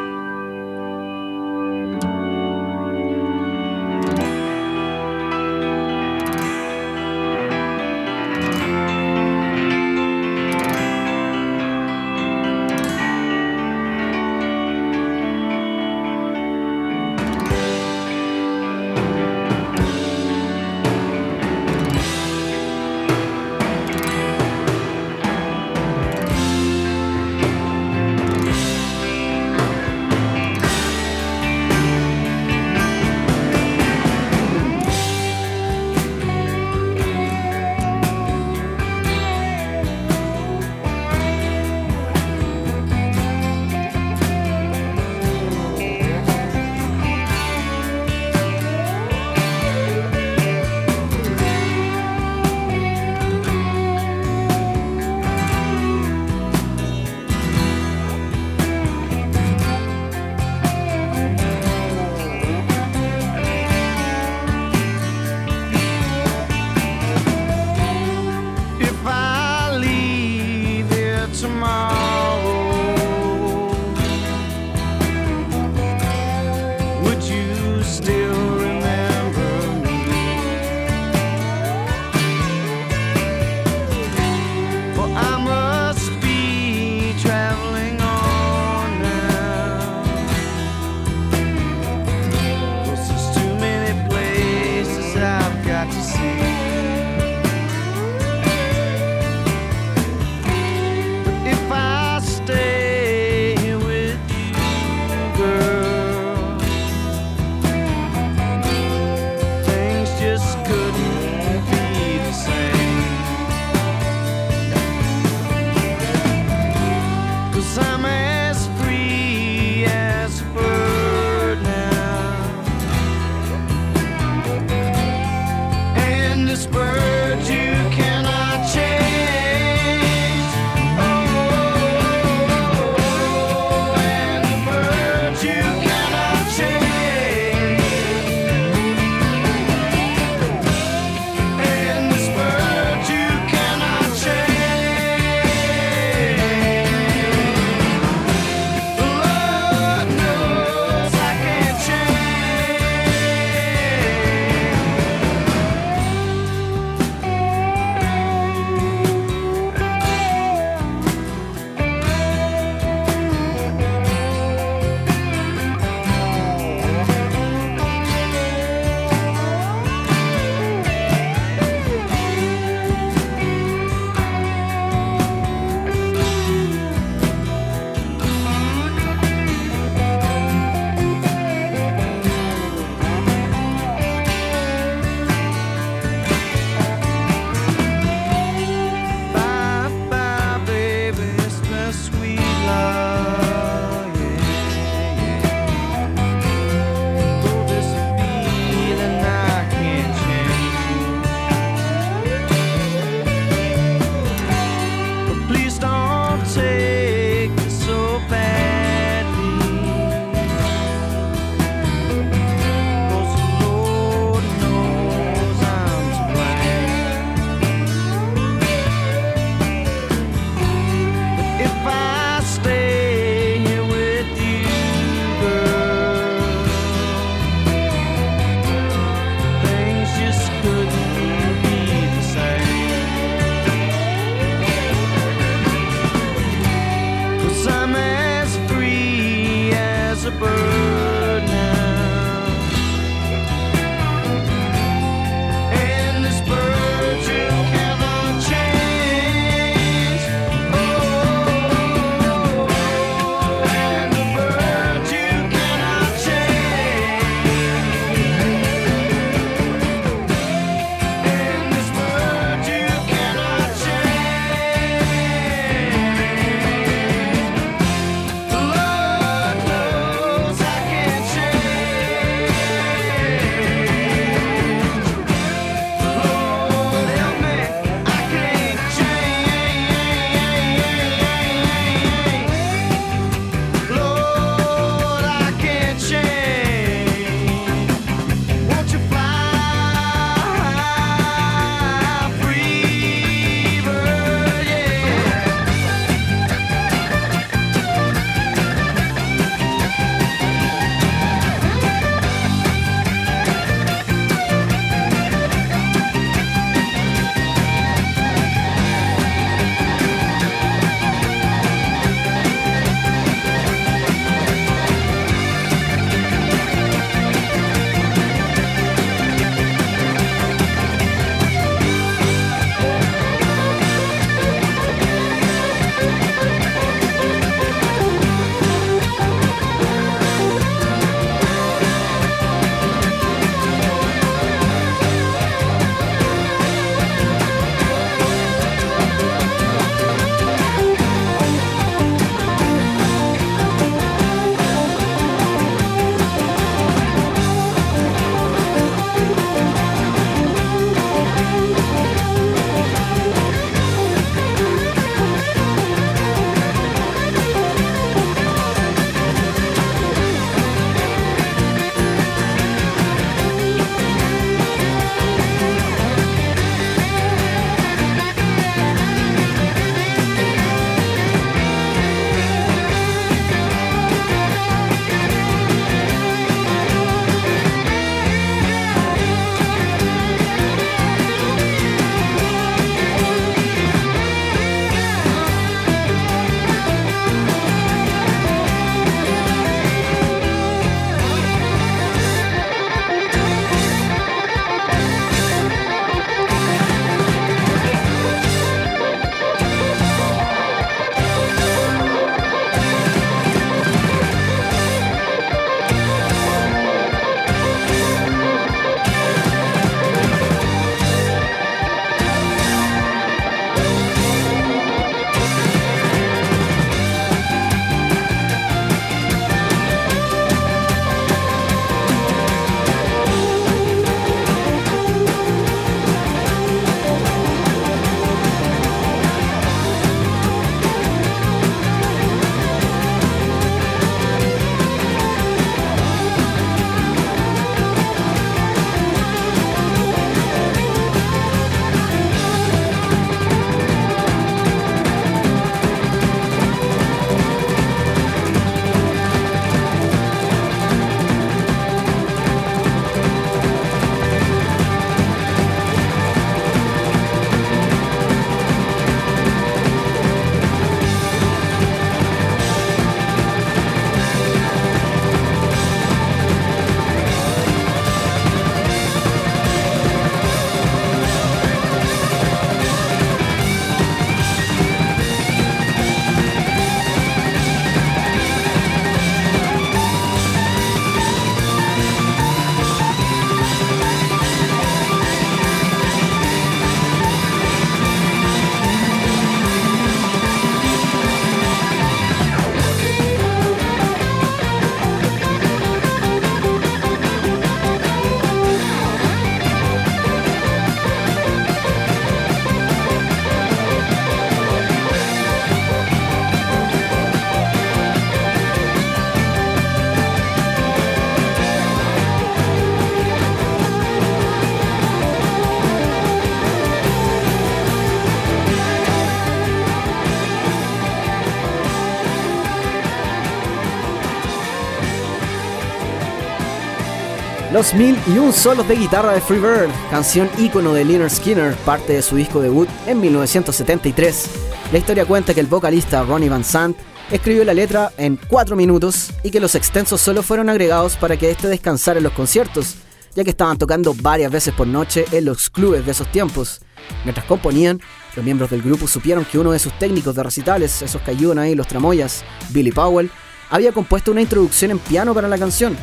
Los mil y un solos de guitarra de Freebird, canción ícono de Leonard Skinner, parte de su disco debut en 1973. La historia cuenta que el vocalista Ronnie Van Sant escribió la letra en 4 minutos y que los extensos solo fueron agregados para que este descansara en los conciertos, ya que estaban tocando varias veces por noche en los clubes de esos tiempos. Mientras componían, los miembros del grupo supieron que uno de sus técnicos de recitales, esos que ayudan ahí los tramoyas, Billy Powell, había compuesto una introducción en piano para la canción.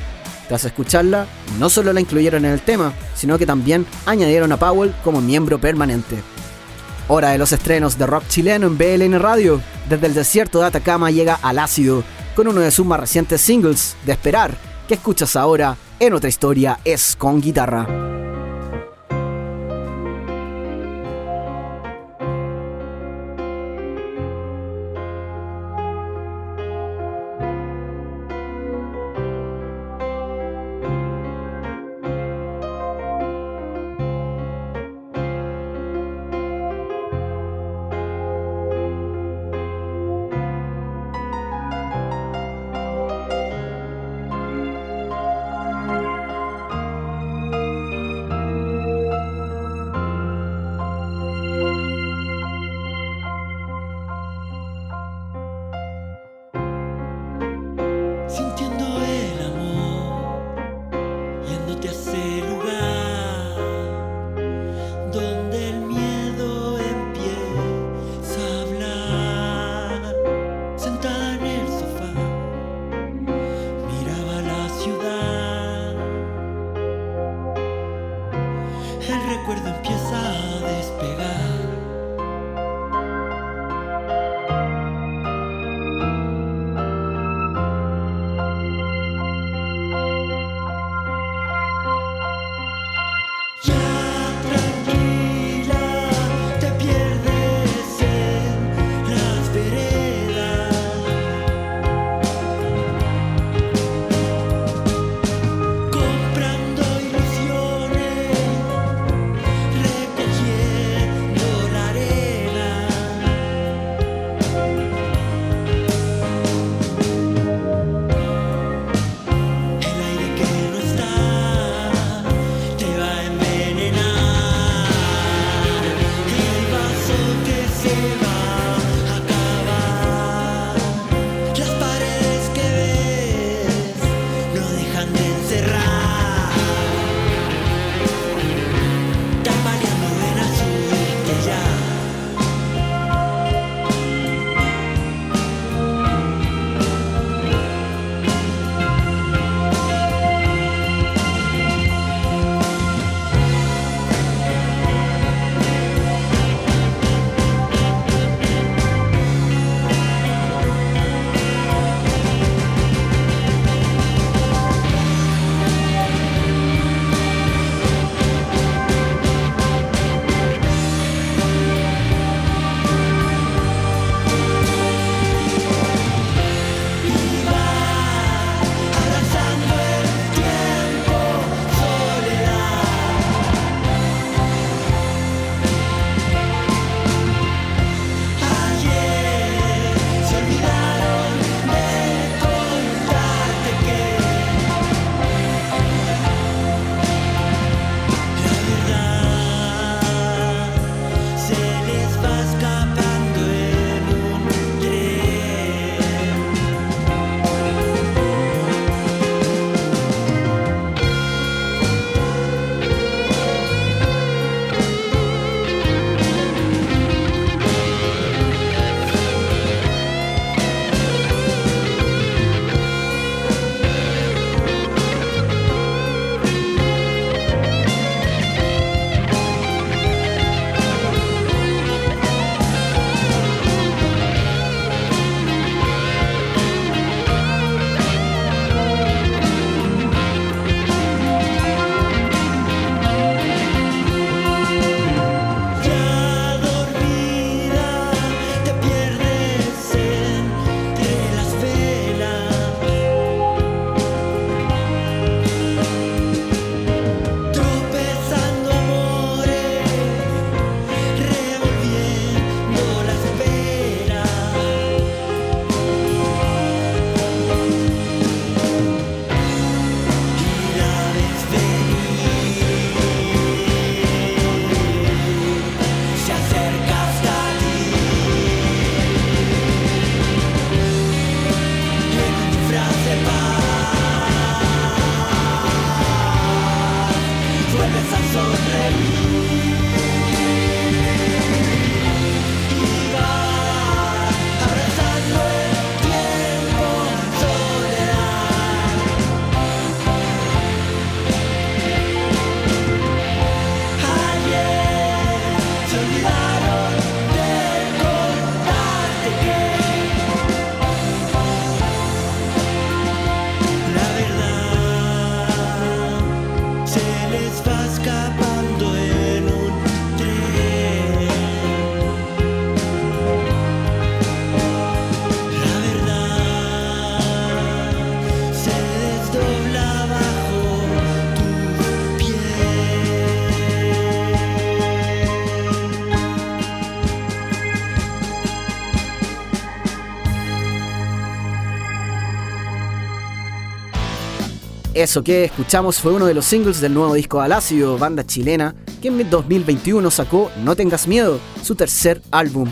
Tras escucharla, no solo la incluyeron en el tema, sino que también añadieron a Powell como miembro permanente. Hora de los estrenos de rock chileno en BLN Radio. Desde el desierto de Atacama llega al ácido, con uno de sus más recientes singles, De Esperar, que escuchas ahora en otra historia es con guitarra. Eso que escuchamos fue uno de los singles del nuevo disco Alácido, banda chilena, que en 2021 sacó No Tengas Miedo, su tercer álbum.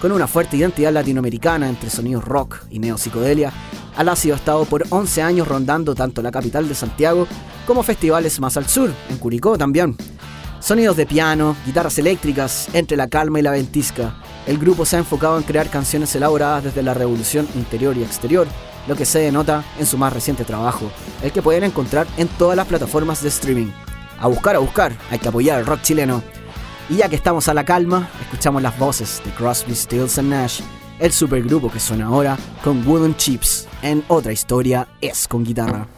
Con una fuerte identidad latinoamericana entre sonidos rock y neopsicodelia, Alácido ha estado por 11 años rondando tanto la capital de Santiago como festivales más al sur, en Curicó también. Sonidos de piano, guitarras eléctricas, entre la calma y la ventisca, el grupo se ha enfocado en crear canciones elaboradas desde la revolución interior y exterior, lo que se denota en su más reciente trabajo, el que pueden encontrar en todas las plataformas de streaming. A buscar, a buscar, hay que apoyar al rock chileno. Y ya que estamos a la calma, escuchamos las voces de Crosby, Stills and Nash, el supergrupo que suena ahora con Wooden Chips en otra historia es con guitarra.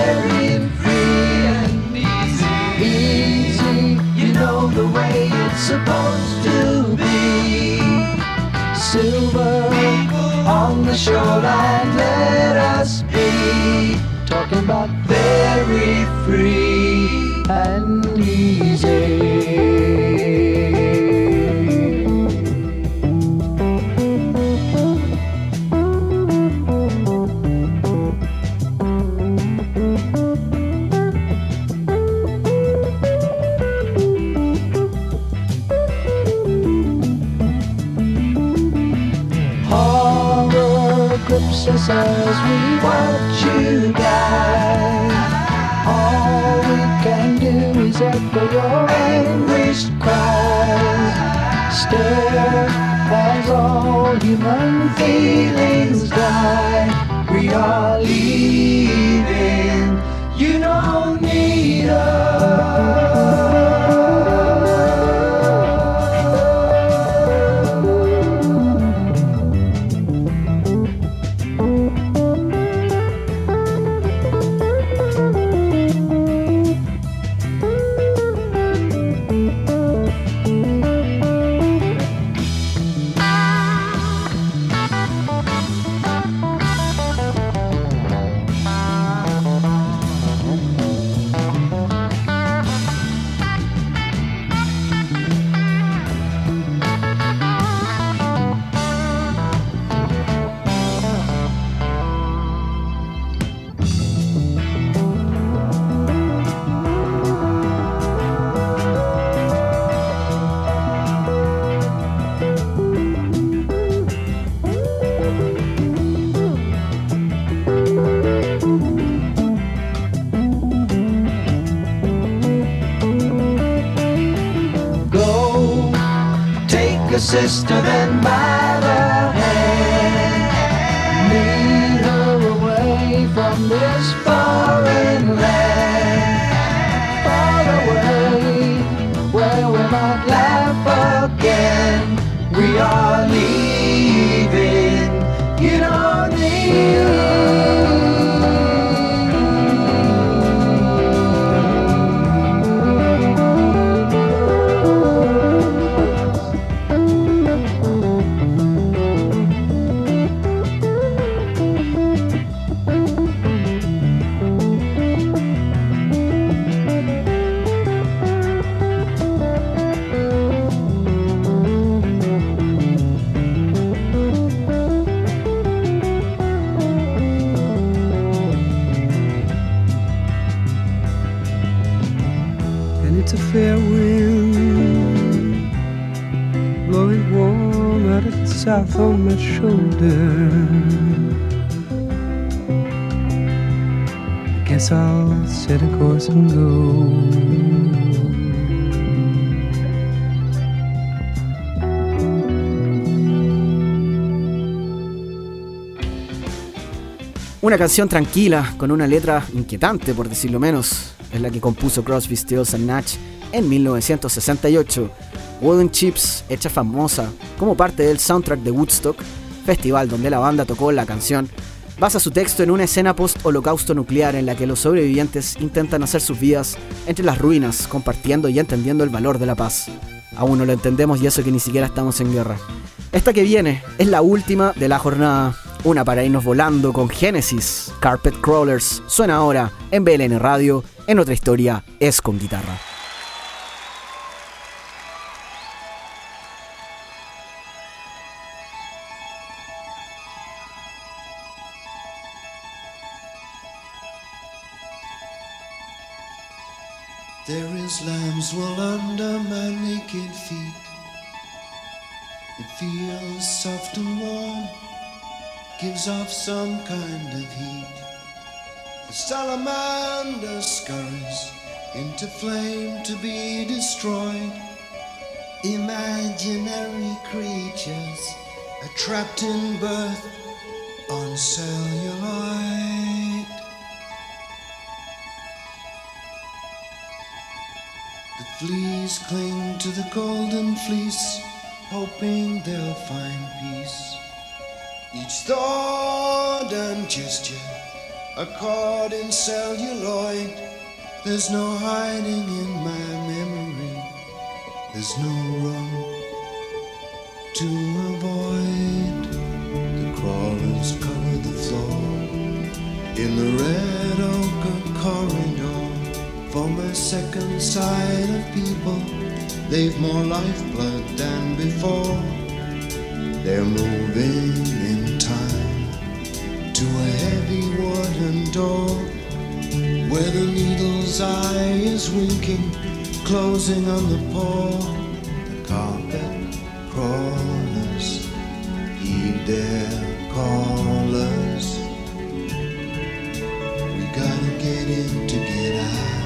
Very free and easy. Easy, you know the way it's supposed to be. Silver on the shoreline, let us be talking about very free and easy. As we watch you die. All we can do is echo your anguished cries. Stare as all human feelings die. We are sister than mine. On my shoulder. Guess I'll course and go. Una canción tranquila, con una letra inquietante, por decirlo menos, es la que compuso Crosby, Stills and Nash en 1968. Wooden Chips, hecha famosa como parte del soundtrack de Woodstock, festival donde la banda tocó la canción, basa su texto en una escena post-holocausto nuclear en la que los sobrevivientes intentan hacer sus vidas entre las ruinas, compartiendo y entendiendo el valor de la paz. Aún no lo entendemos y eso que ni siquiera estamos en guerra. Esta que viene es la última de la jornada. Una para irnos volando con Genesis, Carpet Crawlers. Suena ahora en BLN Radio. En otra historia es con guitarra. Is lamb's under my naked feet. It feels soft and warm, gives off some kind of heat. The salamander scurries into flame to be destroyed. Imaginary creatures are trapped in birth on celluloid. Fleas cling to the golden fleece, hoping they'll find peace. Each thought and gesture, a in celluloid. There's no hiding in my memory. There's no room to avoid. The crawlers cover the floor in the red ochre corridor. A second side of people, they've more lifeblood than before. They're moving in time to a heavy wooden door where the needle's eye is winking, closing on the paw. The carpet crawlers heed their callers. We gotta get in to get out.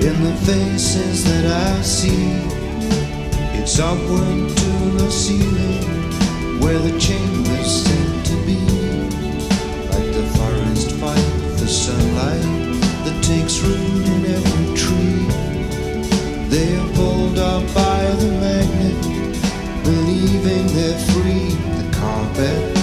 In the faces that I see. It's upward to the ceiling where the chamber's said to be. Like the forest fight the sunlight that takes root in every tree. They are pulled up by the magnet, believing they're free. The carpet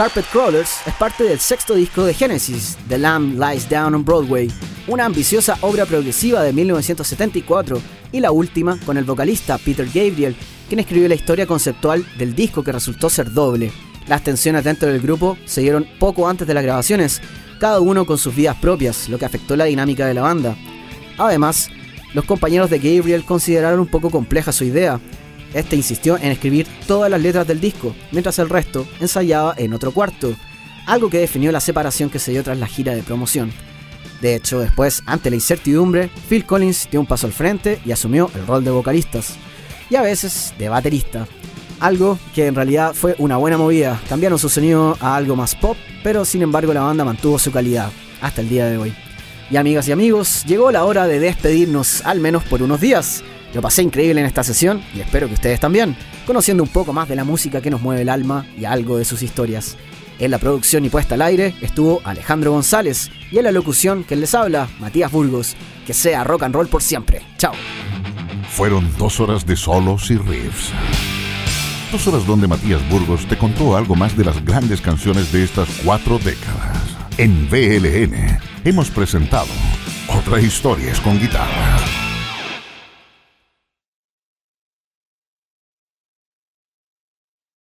Carpet Crawlers es parte del sexto disco de Genesis, The Lamb Lies Down on Broadway, una ambiciosa obra progresiva de 1974 y la última con el vocalista Peter Gabriel, quien escribió la historia conceptual del disco que resultó ser doble. Las tensiones dentro del grupo se dieron poco antes de las grabaciones, cada uno con sus vidas propias, lo que afectó la dinámica de la banda. Además, los compañeros de Gabriel consideraron un poco compleja su idea. Este insistió en escribir todas las letras del disco, mientras el resto ensayaba en otro cuarto, algo que definió la separación que se dio tras la gira de promoción. De hecho, después, ante la incertidumbre, Phil Collins dio un paso al frente y asumió el rol de vocalistas, y a veces de baterista. Algo que en realidad fue una buena movida, cambiaron su sonido a algo más pop, pero sin embargo la banda mantuvo su calidad, hasta el día de hoy. Y amigas y amigos, llegó la hora de despedirnos, al menos por unos días. Lo pasé increíble en esta sesión y espero que ustedes también, conociendo un poco más de la música que nos mueve el alma y algo de sus historias. En la producción y puesta al aire estuvo Alejandro González y en la locución que les habla, Matías Burgos. Que sea rock and roll por siempre. Chao. Fueron dos horas de solos y riffs. Dos horas donde Matías Burgos te contó algo más de las grandes canciones de estas cuatro décadas. En BLN hemos presentado Otra Historias con Guitarra.